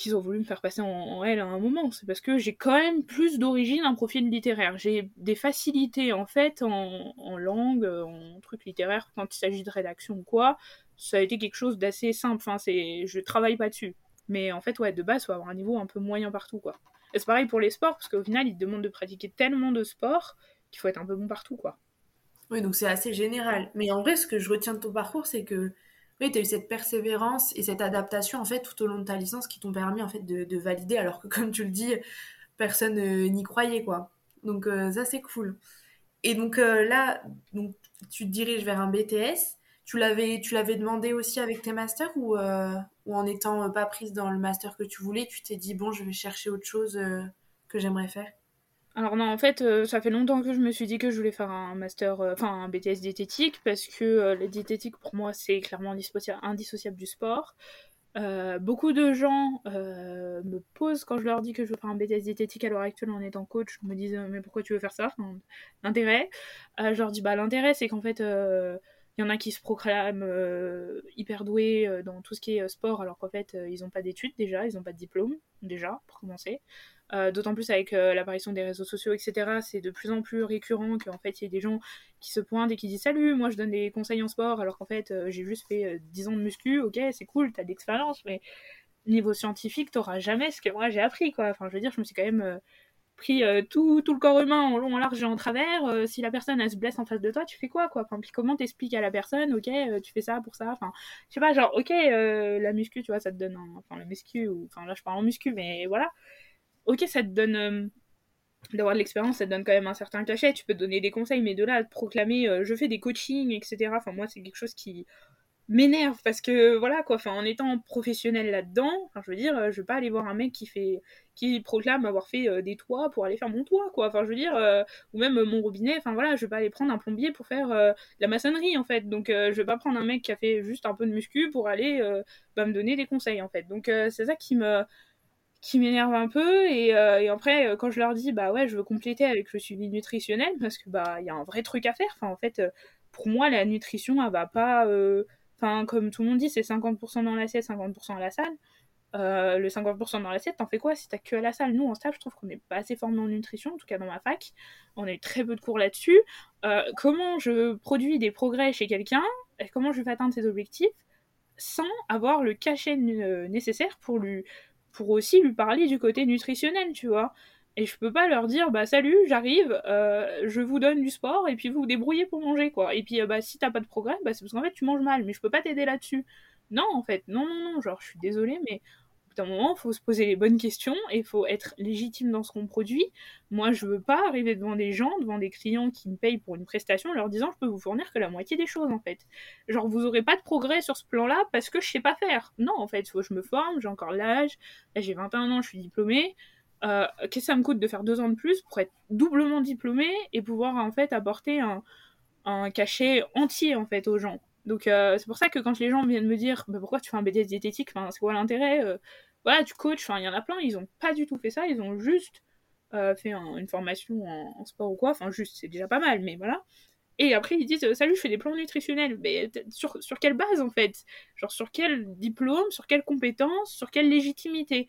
qu'ils ont voulu me faire passer en, L à un moment. C'est parce que j'ai quand même plus d'origine un profil littéraire. J'ai des facilités en fait en, langue, en trucs littéraires quand il s'agit de rédaction ou quoi. Ça a été quelque chose d'assez simple. Enfin, c'est, je travaille pas dessus. Mais en fait, ouais, de base, faut avoir un niveau un peu moyen partout, quoi. Et c'est pareil pour les sports, parce qu'au final, ils te demandent de pratiquer tellement de sports qu'il faut être un peu bon partout, quoi. Oui, donc c'est assez général. Mais en vrai, ce que je retiens de ton parcours, c'est que oui, tu as eu cette persévérance et cette adaptation en fait tout au long de ta licence qui t'ont permis en fait de, valider alors que comme tu le dis, personne euh, n'y croyait quoi. Donc euh, ça c'est cool. Et donc euh, là, tu te diriges vers un BTS. Tu l'avais, tu l'avais demandé aussi avec tes masters ou, ou en n'étant pas prise dans le master que tu voulais, tu t'es dit bon, je vais chercher autre chose que j'aimerais faire? Alors non, en fait, euh, ça fait longtemps que je me suis dit que je voulais faire un master, euh, enfin un BTS diététique, parce que euh, la diététique pour moi c'est clairement indissociable du sport. beaucoup de gens me posent quand je leur dis que je veux faire un BTS diététique à l'heure actuelle en étant coach, me disent mais pourquoi tu veux faire ça? L'intérêt Je leur dis bah l'intérêt c'est qu'en fait il y en a qui se proclament hyper doués dans tout ce qui est sport alors qu'en fait ils n'ont pas d'études déjà, ils n'ont pas de diplôme déjà pour commencer. Euh, d'autant plus avec euh, l'apparition des réseaux sociaux, etc. C'est de plus en plus récurrent qu'en fait il y ait des gens qui se pointent et qui disent Salut, moi je donne des conseils en sport, alors qu'en fait euh, j'ai juste fait 10 ans de muscu, ok, c'est cool, t'as de l'expérience, mais niveau scientifique, t'auras jamais ce que moi j'ai appris, quoi. Enfin, je veux dire, je me suis quand même pris tout, tout, le corps humain en long, en large et en travers. si la personne elle se blesse en face de toi, tu fais quoi, quoi? Enfin, puis comment t'expliques à la personne, ok, tu fais ça pour ça? Enfin, je sais pas, genre, ok, la muscu, tu vois, ça te donne un... Enfin, la muscu, ou... enfin là je parle en muscu, mais voilà ok, ça te donne. Euh, d'avoir de l'expérience, ça te donne quand même un certain cachet. Tu peux te donner des conseils, mais de là à te proclamer euh, je fais des coachings, etc. Enfin, moi, c'est quelque chose qui m'énerve parce que voilà quoi en étant professionnel là-dedans je veux dire euh, je veux pas aller voir un mec qui fait qui proclame avoir fait des toits pour aller faire mon toit quoi. Enfin je veux dire ou même mon robinet enfin voilà je veux pas aller prendre un plombier pour faire la maçonnerie en fait. Donc je vais pas prendre un mec qui a fait juste un peu de muscu pour aller bah, me donner des conseils en fait. Donc c'est ça qui me qui m'énerve un peu et, euh, après euh, quand je leur dis bah ouais je veux compléter avec le suivi nutritionnel parce que bah il y a un vrai truc à faire. En fait euh, pour moi la nutrition elle va pas enfin comme tout le monde dit c'est 50% dans l'assiette 50% à la salle. Le 50% dans l'assiette t'en fais quoi si t'as que à la salle? Nous en stage je trouve qu'on n'est pas assez formé en nutrition en tout cas dans ma fac. On a eu très peu de cours là-dessus. Comment je produis des progrès chez quelqu'un comment je fais atteindre ses objectifs sans avoir le cachet nécessaire pour lui pour aussi lui parler du côté nutritionnel, tu vois? Et je peux pas leur dire, bah salut, j'arrive, euh, je vous donne du sport et puis vous vous débrouillez pour manger, quoi. Et puis, euh, bah si t'as pas de progrès, bah c'est parce qu'en fait tu manges mal, mais je peux pas t'aider là-dessus. Non, en fait, non, non, non, genre je suis désolée, mais bout d'un moment, faut se poser les bonnes questions et faut être légitime dans ce qu'on produit. Moi, je veux pas arriver devant des gens, devant des clients qui me payent pour une prestation, leur disant je peux vous fournir que la moitié des choses en fait. Genre, vous aurez pas de progrès sur ce plan-là parce que je sais pas faire. Non, en fait, faut que je me forme, j'ai encore l'âge, j'ai 21 ans, je suis diplômée. Euh, qu'est-ce que ça me coûte de faire deux ans de plus pour être doublement diplômée et pouvoir en fait apporter un, cachet entier en fait aux gens. Donc euh, c'est pour ça que quand les gens viennent me dire bah, pourquoi tu fais un BDS diététique, enfin, c'est quoi l'intérêt? Euh, Voilà, tu coaches, il y en a plein, ils ont pas du tout fait ça, ils ont juste euh, fait une formation en, sport ou quoi, enfin juste c'est déjà pas mal, mais voilà. Et après ils disent salut, je fais des plans nutritionnels, mais sur, sur quelle base en fait? Genre sur quel diplôme, sur quelle compétence, sur quelle légitimité?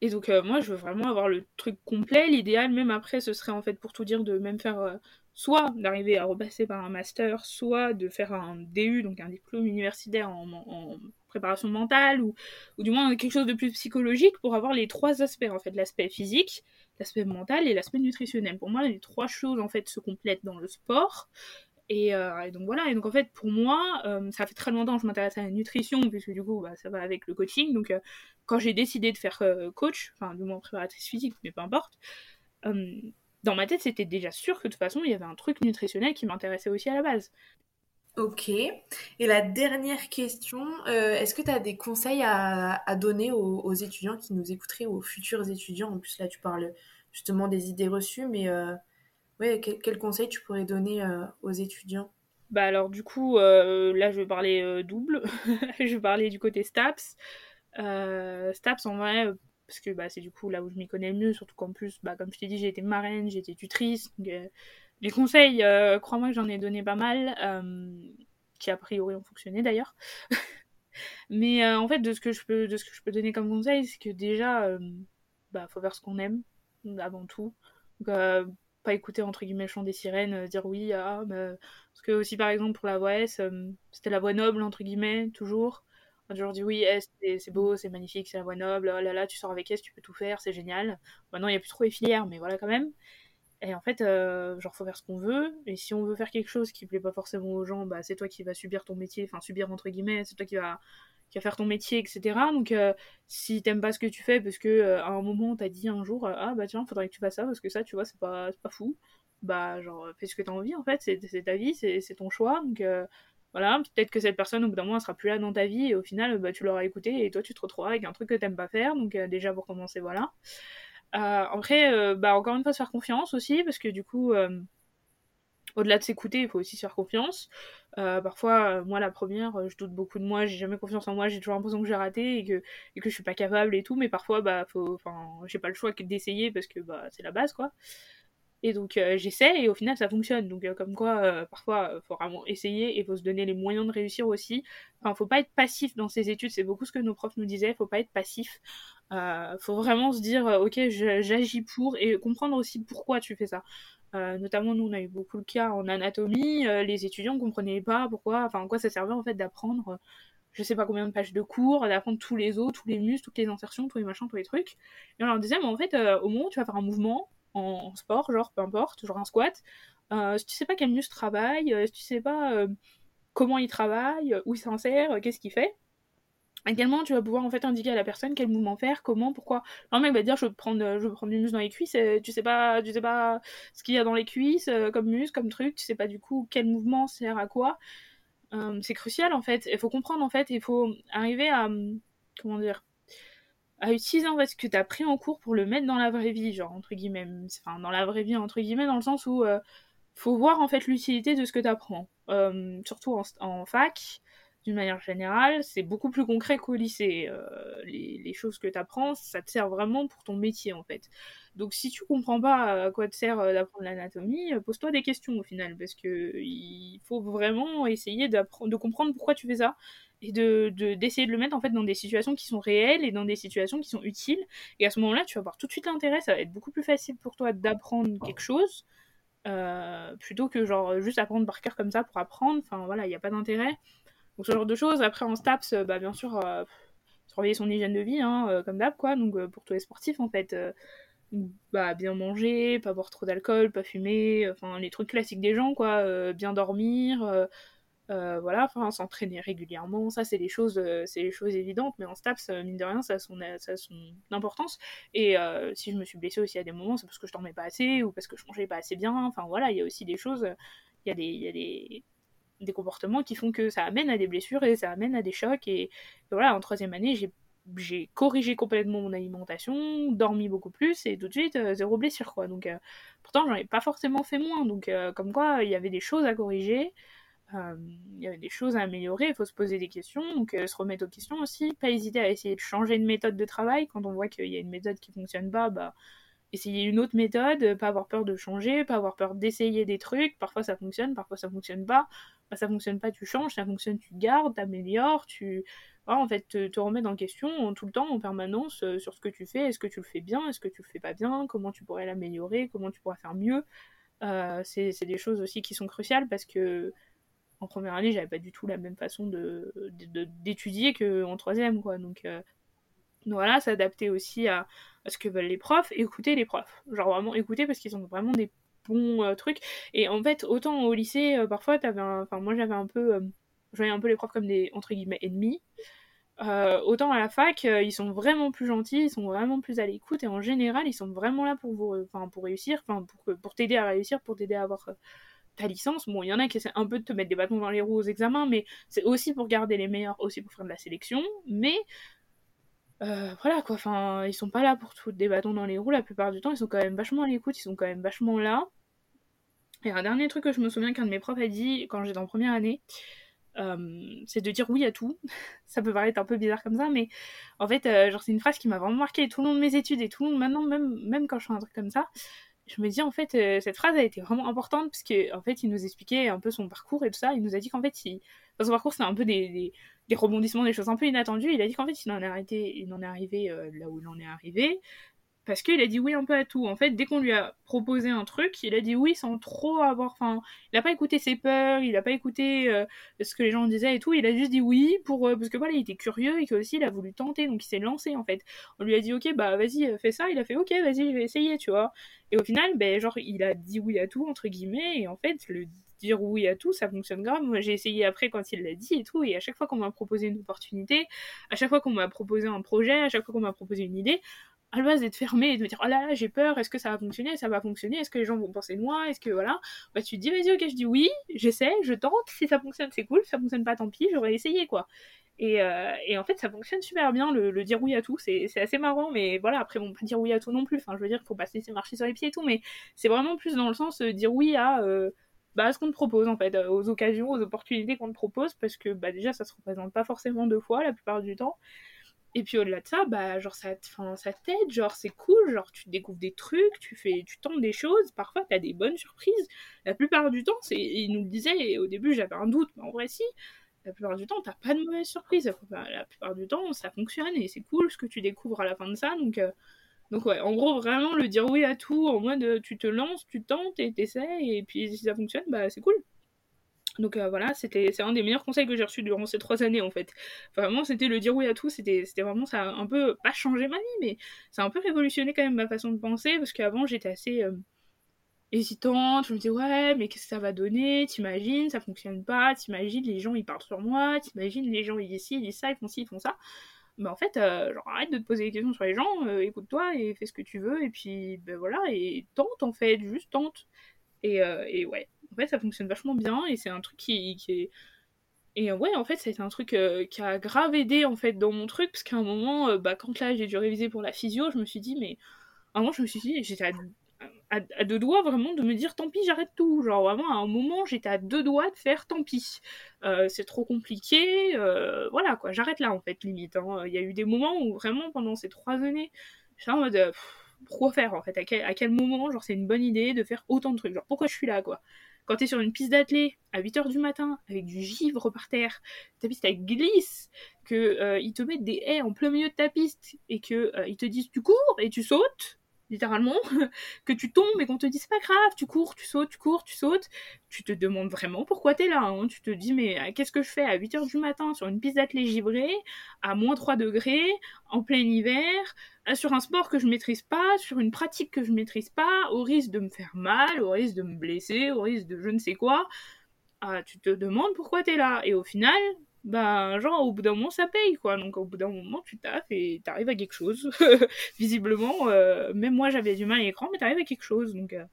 Et donc moi je veux vraiment avoir le truc complet, l'idéal même après ce serait en fait pour tout dire de même faire soit d'arriver à repasser par un master, soit de faire un DU, donc un diplôme universitaire en, préparation mentale, ou, ou, du moins quelque chose de plus psychologique pour avoir les trois aspects, en fait, l'aspect physique, l'aspect mental et l'aspect nutritionnel. Pour moi, les trois choses, en fait, se complètent dans le sport. Et, euh, donc voilà, et donc en fait pour moi, euh, ça fait très longtemps que je m'intéresse à la nutrition, puisque du coup bah, ça va avec le coaching. Donc euh, quand j'ai décidé de faire coach, enfin du moins préparatrice physique, mais peu importe, dans ma tête, c'était déjà sûr que de toute façon, il y avait un truc nutritionnel qui m'intéressait aussi à la base. Ok. Et la dernière question, est-ce que tu as des conseils à, donner aux, étudiants qui nous écouteraient, aux futurs étudiants? En plus, là, tu parles justement des idées reçues, mais ouais, quel, conseil tu pourrais donner euh, aux étudiants? Bah alors, du coup, là, je vais parler double. je vais parler du côté STAPS. STAPS, en vrai, parce que bah, c'est du coup là où je m'y connais le mieux, surtout qu'en plus, bah, comme je t'ai dit, j'ai été marraine, j'ai été tutrice. Euh, les conseils, euh, crois-moi que j'en ai donné pas mal, euh, qui a priori ont fonctionné d'ailleurs. Mais en fait, de ce, que je peux, de ce que je peux donner comme conseil, c'est que déjà, bah, faut faire ce qu'on aime, avant tout. Pas écouter entre guillemets le chant des sirènes, dire oui, ah, bah, parce que aussi par exemple pour la voix S, c'était la voix noble entre guillemets, toujours. On a toujours dit oui, c'est beau, c'est magnifique, c'est la voie noble, oh là là, tu sors avec S, tu peux tout faire, c'est génial. Maintenant, il n'y a plus trop les filières, mais voilà quand même. Et en fait, euh, genre, faut faire ce qu'on veut. Et si on veut faire quelque chose qui plaît pas forcément aux gens, bah, c'est toi qui vas subir ton métier, enfin, subir entre guillemets, c'est toi qui va, qui va faire ton métier, etc. Donc, euh, si t'aimes pas ce que tu fais, parce que euh, à un moment, t'as dit un jour, ah bah tiens, faudrait que tu fasses ça, parce que ça, tu vois, c'est pas, pas fou. Bah, genre, fais ce que t'as envie, en fait, c'est ta vie, c'est ton choix. Donc, voilà, peut-être que cette personne, au bout d'un moment, elle sera plus là dans ta vie, et au final, bah, tu l'auras écouté, et toi, tu te retrouveras avec un truc que t'aimes pas faire, donc euh, déjà pour commencer, voilà. Euh, après, euh, bah, encore une fois, se faire confiance aussi, parce que du coup, au-delà de s'écouter, il faut aussi se faire confiance. parfois, moi, la première, je doute beaucoup de moi, j'ai jamais confiance en moi, j'ai toujours l'impression que j'ai raté et que, et que je suis pas capable et tout, mais parfois, bah, j'ai pas le choix que d'essayer parce que bah, c'est la base, quoi. Et donc euh, j'essaie et au final ça fonctionne. Donc euh, comme quoi euh, parfois faut vraiment essayer et faut se donner les moyens de réussir aussi. Enfin faut pas être passif dans ses études, c'est beaucoup ce que nos profs nous disaient, faut pas être passif. faut vraiment se dire ok j'agis pour et comprendre aussi pourquoi tu fais ça. Notamment nous on a eu beaucoup le cas en anatomie, les étudiants comprenaient pas pourquoi, enfin en quoi ça servait en fait d'apprendre je sais pas combien de pages de cours, d'apprendre tous les os, tous les muscles, toutes les insertions, tous les machins, tous les trucs. Et on leur disait, mais en fait, au moment où tu vas faire un mouvement, en, sport, genre peu importe, genre un squat, euh, si tu sais pas quel muscle travaille, euh, si tu sais pas euh, comment il travaille, où il s'insère, qu'est-ce qu'il fait, Également, tu vas pouvoir en fait indiquer à la personne quel mouvement faire, comment, pourquoi. Un mec va dire je veux prendre, je veux prendre du muscle dans les cuisses, et tu sais pas, tu sais pas ce qu'il y a dans les cuisses comme muscle, comme truc, tu sais pas du coup quel mouvement sert à quoi. c'est crucial en fait. Il faut comprendre en fait, il faut arriver à comment dire, à utiliser en fait ce que tu as pris en cours pour le mettre dans la vraie vie, genre entre guillemets, enfin dans la vraie vie entre guillemets dans le sens où euh, faut voir en fait l'utilité de ce que tu apprends, euh, surtout en fac d'une manière générale, c'est beaucoup plus concret qu'au lycée. Euh, les, les, choses que tu apprends, ça te sert vraiment pour ton métier en fait. Donc si tu comprends pas à quoi te sert d'apprendre l'anatomie, pose-toi des questions au final, parce que il faut vraiment essayer de comprendre pourquoi tu fais ça et de d'essayer de, le mettre en fait dans des situations qui sont réelles et dans des situations qui sont utiles et à ce moment-là tu vas avoir tout de suite l'intérêt ça va être beaucoup plus facile pour toi d'apprendre quelque chose euh, plutôt que genre juste apprendre par cœur comme ça pour apprendre enfin voilà il n'y a pas d'intérêt donc ce genre de choses. Après en STAPS bah bien sûr euh, surveiller son hygiène de vie hein, euh, comme d'hab quoi. Donc pour tous les sportifs en fait bah bien manger pas boire trop d'alcool pas fumer enfin les trucs classiques des gens quoi bien dormir Euh, voilà, enfin, s'entraîner régulièrement, ça c'est les choses, euh, les choses évidentes, mais en STAPS, euh, mine de rien, ça a son, ça importance. Et si je me suis blessée aussi à des moments, c'est parce que je dormais pas assez ou parce que je mangeais pas assez bien. Enfin voilà, il y a aussi des choses, des, il y a des, des comportements qui font que ça amène à des blessures et ça amène à des chocs. Et, voilà, en troisième année, j'ai corrigé complètement mon alimentation, dormi beaucoup plus et tout de suite zéro blessure quoi. Donc pourtant j'en ai pas forcément fait moins. Donc comme quoi il y avait des choses à corriger. Euh, il y avait des choses à améliorer, il faut se poser des questions, donc euh, se remettre aux questions aussi, pas hésiter à essayer de changer de méthode de travail, quand on voit qu'il y a une méthode qui fonctionne pas, bah, essayer une autre méthode, pas avoir peur de changer, pas avoir peur d'essayer des trucs, parfois ça fonctionne, parfois ça fonctionne pas, bah, ça fonctionne pas, tu changes, ça fonctionne, tu gardes, t'améliores, tu... en fait, te, te remettre en question tout le temps, en permanence, euh, sur ce que tu fais, est-ce que tu le fais bien, est-ce que tu le fais pas bien, comment tu pourrais l'améliorer, comment tu pourrais faire mieux, c'est des choses aussi qui sont cruciales parce que en première année, j'avais pas du tout la même façon de, d'étudier qu'en troisième, quoi. Donc, euh, voilà, s'adapter aussi à, ce que veulent les profs, écouter les profs. Genre vraiment écouter parce qu'ils ont vraiment des bons euh, trucs. Et en fait, autant au lycée, euh, parfois, t'avais enfin, moi j'avais un peu, je voyais un peu les profs comme des, entre guillemets, ennemis. autant à la fac, ils sont vraiment plus gentils, ils sont vraiment plus à l'écoute et en général, ils sont vraiment là pour vous, enfin pour réussir, enfin pour, pour t'aider à réussir, pour t'aider à avoir ta licence, bon, il y en a qui essaient un peu de te mettre des bâtons dans les roues aux examens, mais c'est aussi pour garder les meilleurs, aussi pour faire de la sélection, mais euh, voilà quoi, enfin, ils sont pas là pour tout des bâtons dans les roues la plupart du temps, ils sont quand même vachement à l'écoute, ils sont quand même vachement là. Et un dernier truc que je me souviens qu'un de mes profs a dit quand j'étais en première année, euh, c'est de dire oui à tout. ça peut paraître un peu bizarre comme ça, mais en fait, euh, genre c'est une phrase qui m'a vraiment marqué tout le long de mes études et tout le long maintenant, même, même quand je fais un truc comme ça, je me dis en fait cette phrase a été vraiment importante parce en fait il nous expliquait un peu son parcours et tout ça il nous a dit qu'en fait il... son parcours c'est un peu des, rebondissements des choses un peu inattendues il a dit qu'en fait il en est arrêté il en est arrivé euh, là où il en est arrivé parce qu'il a dit oui un peu à tout. En fait, dès qu'on lui a proposé un truc, il a dit oui sans trop avoir. Enfin, il n'a pas écouté ses peurs, il n'a pas écouté euh, ce que les gens disaient et tout. Il a juste dit oui pour euh, parce que voilà, il était curieux et qu'aussi il a voulu tenter, donc il s'est lancé en fait. On lui a dit ok bah vas-y fais ça, il a fait ok vas-y je vais essayer, tu vois. Et au final, ben genre il a dit oui à tout entre guillemets et en fait le dire oui à tout, ça fonctionne grave. Moi, j'ai essayé après quand il l'a dit et tout, et à chaque fois qu'on m'a proposé une opportunité, à chaque fois qu'on m'a proposé un projet, à chaque fois qu'on m'a proposé une idée, à la base d'être fermé et de me dire oh là là j'ai peur est-ce que ça va fonctionner ça va fonctionner est-ce que les gens vont penser de moi est-ce que voilà bah tu te dis vas-y ok je dis oui j'essaie je tente si ça fonctionne c'est cool si ça fonctionne pas tant pis j'aurais essayé quoi et, euh, en fait ça fonctionne super bien le, dire oui à tout c'est assez marrant mais voilà après bon pas dire oui à tout non plus enfin je veux dire faut pas se laisser marcher sur les pieds et tout mais c'est vraiment plus dans le sens de dire oui à euh, bah, ce qu'on te propose en fait, aux occasions, aux opportunités qu'on te propose, parce que bah, déjà ça se représente pas forcément deux fois la plupart du temps. Et puis au-delà de ça, bah, genre, ça, ça t'aide, genre, c'est cool, genre, tu découvres des trucs, tu fais, tu tentes des choses, parfois t'as des bonnes surprises. La plupart du temps, c'est, il nous le disait, et au début j'avais un doute, mais en vrai, si, la plupart du temps, t'as pas de mauvaises surprises. La plupart du temps, ça fonctionne et c'est cool ce que tu découvres à la fin de ça. Donc, euh, donc ouais, en gros, vraiment le dire oui à tout, en mode tu te lances, tu tentes et t'essaies, et puis si ça fonctionne, bah c'est cool. Donc euh, voilà, c'était c'est un des meilleurs conseils que j'ai reçus durant ces trois années en fait. Vraiment, c'était le dire oui à tout, c'était vraiment ça un peu pas changé ma vie, mais ça a un peu révolutionné quand même ma façon de penser parce qu'avant j'étais assez euh, hésitante, je me disais ouais mais qu'est-ce que ça va donner, t'imagines, ça fonctionne pas, t'imagines les gens ils parlent sur moi, t'imagines les gens ils disent ci, ils disent ça, ils font ci, ils font ça. Mais en fait, euh, genre arrête de te poser des questions sur les gens, écoute-toi et fais ce que tu veux et puis ben voilà et tente en fait, juste tente. Et, et ouais, en fait, ça fonctionne vachement bien et c'est un truc qui, est. Et ouais, en fait, c'est un truc euh, qui a grave aidé fait dans mon truc, parce qu'à un moment, euh, bah, quand là j'ai dû réviser pour la physio, je me suis dit, mais. Je me suis dit, j'étais à, deux doigts vraiment de me dire, tant pis, j'arrête tout. Genre vraiment, à un moment, j'étais à deux doigts de faire, tant pis. Euh, c'est trop compliqué, voilà quoi, j'arrête là en fait, limite. Hein. Il y a eu des moments où vraiment, pendant ces trois années, j'étais en mode. pourquoi faire en fait? À quel, à quel moment genre c'est une bonne idée de faire autant de trucs? Genre pourquoi je suis là quoi? Quand t'es sur une piste d'athlée à 8h du matin, avec du givre par terre, ta piste elle glisse, que euh, te mettent des haies en plein milieu de ta piste et que euh, te disent tu cours et tu sautes, littéralement, que tu tombes et qu'on te c'est pas grave, tu cours, tu sautes, tu cours, tu sautes, tu te demandes vraiment pourquoi t'es là. Hein. Tu te dis mais euh, qu'est-ce que je fais à 8h du matin sur une piste d'athlée givrée, à moins 3 degrés, en plein hiver, euh, sur un sport que je maîtrise pas, sur une pratique que je maîtrise pas, au risque de me faire mal, au risque de me blesser, au risque de je ne sais quoi. ah, tu te demandes pourquoi t'es là. Et au final, bah, genre, au bout d'un moment, ça paye, quoi. Donc, au bout d'un moment, tu taffes et t'arrives à quelque chose. Visiblement, euh, même moi, j'avais du mal à l'écran, mais t'arrives à quelque chose. Donc, euh,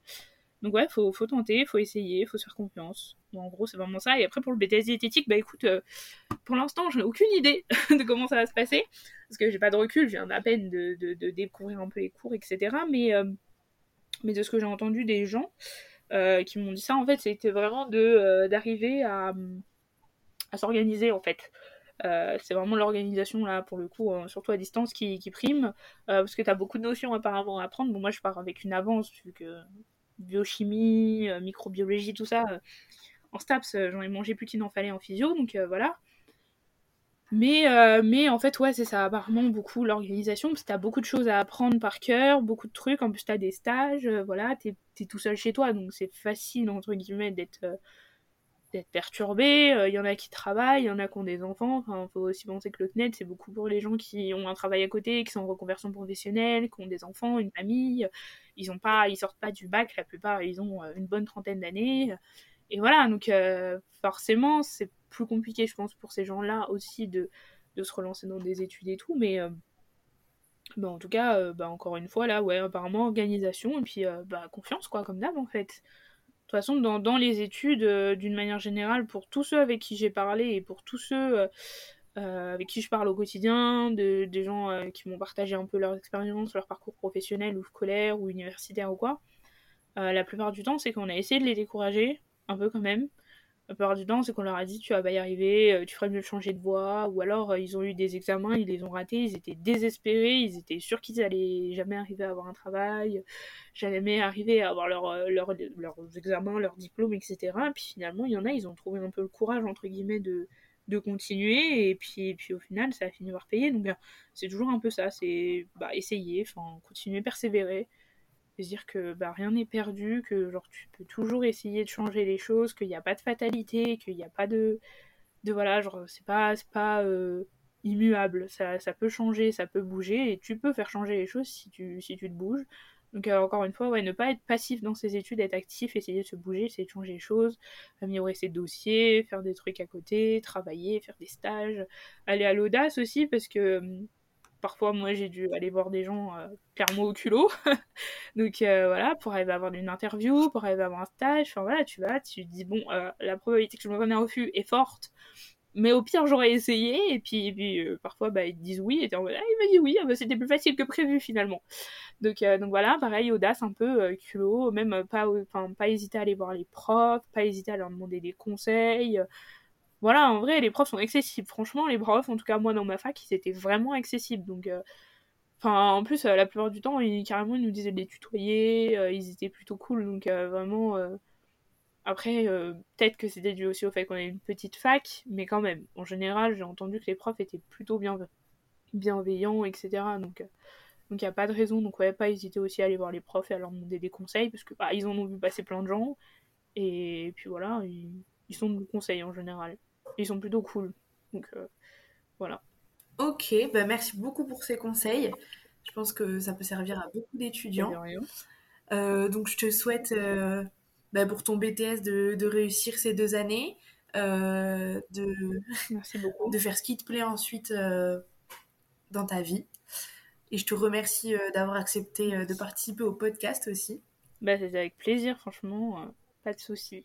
donc ouais, faut, faut tenter, faut essayer, faut se faire confiance. En gros, c'est vraiment ça. Et après, pour le BTS diététique, bah écoute, euh, pour l'instant, je n'ai aucune idée de comment ça va se passer. Parce que j'ai pas de recul, je viens à peine de, de, de, découvrir un peu les cours, etc. Mais, mais de ce que j'ai entendu des gens, qui m'ont dit ça, en fait, c'était vraiment de d'arriver à, s'organiser, en fait. Euh, c'est vraiment l'organisation là pour le coup, surtout à distance, qui, prime, parce que tu as beaucoup de notions apparemment à apprendre. Bon, moi je pars avec une avance, vu que biochimie, microbiologie, tout ça, en STAPS, j'en ai mangé plus qu'il n'en fallait en physio, donc voilà. Mais, euh, mais en fait, ouais, c'est ça, apparemment beaucoup l'organisation, parce que t'as beaucoup de choses à apprendre par cœur, beaucoup de trucs, en plus t'as des stages, euh, voilà, t'es es tout seul chez toi, donc c'est facile, entre guillemets, d'être euh, d'être perturbé, il y en a qui travaillent, il y en a qui ont des enfants, enfin, faut aussi penser que le CNED, c'est beaucoup pour les gens qui ont un travail à côté, qui sont en reconversion professionnelle, qui ont des enfants, une famille, ils ont pas, ils sortent pas du bac, la plupart, ils ont une bonne trentaine d'années, et voilà, donc forcément, c'est plus compliqué, je pense, pour ces gens-là aussi de, de, se relancer dans des études et tout. Mais euh, bah, en tout cas, euh, bah, encore une fois, là, ouais, apparemment, organisation et puis euh, bah, confiance, quoi, comme d'hab, en fait. De toute façon, dans, les études, d'une manière générale, pour tous ceux avec qui j'ai parlé et pour tous ceux avec qui je parle au quotidien, de, des gens qui m'ont partagé un peu leur expérience, leur parcours professionnel ou scolaire ou universitaire ou quoi, la plupart du temps, c'est qu'on a essayé de les décourager, un peu quand même, la plupart du temps, c'est qu'on leur a dit tu vas pas y arriver, euh, tu ferais mieux changer de voie, ou alors euh, ils ont eu des examens, ils les ont ratés, ils étaient désespérés, ils étaient sûrs qu'ils allaient jamais arriver à avoir un travail, jamais arriver à avoir leur, euh, leur, leurs examens, leurs diplômes, etc. Et puis finalement, il y en a, ils ont trouvé un peu le courage, entre guillemets, de, de continuer, et puis, au final, ça a fini par payer. Donc c'est toujours un peu ça, c'est bah, essayer, continuer, persévérer dire que bah, rien n'est perdu, que genre tu peux toujours essayer de changer les choses, qu'il n'y a pas de fatalité, qu'il n'y a pas de, de voilà, genre c'est pas, pas euh, immuable, ça, peut changer, ça peut bouger, et tu peux faire changer les choses si tu, si tu te bouges. Donc euh, encore une fois, ouais, ne pas être passif dans ses études, être actif, essayer de se bouger, essayer de changer les choses, améliorer ses dossiers, faire des trucs à côté, travailler, faire des stages, aller à l'audace aussi, parce que hum, parfois, moi, j'ai dû aller voir des gens euh, clairement au culot. Donc euh, voilà, pour arriver à avoir une interview, pour arriver à avoir un stage, enfin voilà, tu vas, tu dis, bon, euh, la probabilité que je me prenne un refus est forte, mais au pire, j'aurais essayé, et puis, puis parfois, bah, ils te disent oui, et en mode, ah, il m'a dit oui, ah, bah, c'était plus facile que prévu finalement. Donc, donc voilà, pareil, audace, un peu culot, même pas, pas hésiter à aller voir les profs, pas hésiter à leur demander des conseils voilà, en vrai, les profs sont accessibles. Franchement, les profs, en tout cas moi dans ma fac, ils étaient vraiment accessibles. Donc, euh, en plus, euh, la plupart du temps, ils, carrément, ils nous disaient de les tutoyer. Euh, ils étaient plutôt cool. Donc, vraiment. Après, peut-être que c'était dû aussi au fait qu'on ait une petite fac, mais quand même, en général, j'ai entendu que les profs étaient plutôt bien, bienveillants, etc. Donc, donc il n'y a pas de raison. Donc, ouais, pas hésiter aussi à aller voir les profs et à leur demander des conseils, parce que bah, ils en ont vu passer plein de gens. Et puis voilà, ils, ils sont de conseils en général ils sont plutôt cool. Donc euh, voilà. Ok, bah merci beaucoup pour ces conseils. Je pense que ça peut servir à beaucoup d'étudiants. Euh, donc je te souhaite euh, bah, pour ton BTS de, réussir ces deux années, de, merci beaucoup. de faire ce qui te plaît ensuite dans ta vie. Et je te remercie d'avoir accepté de participer au podcast aussi. Bah, C'était avec plaisir, franchement, pas de souci.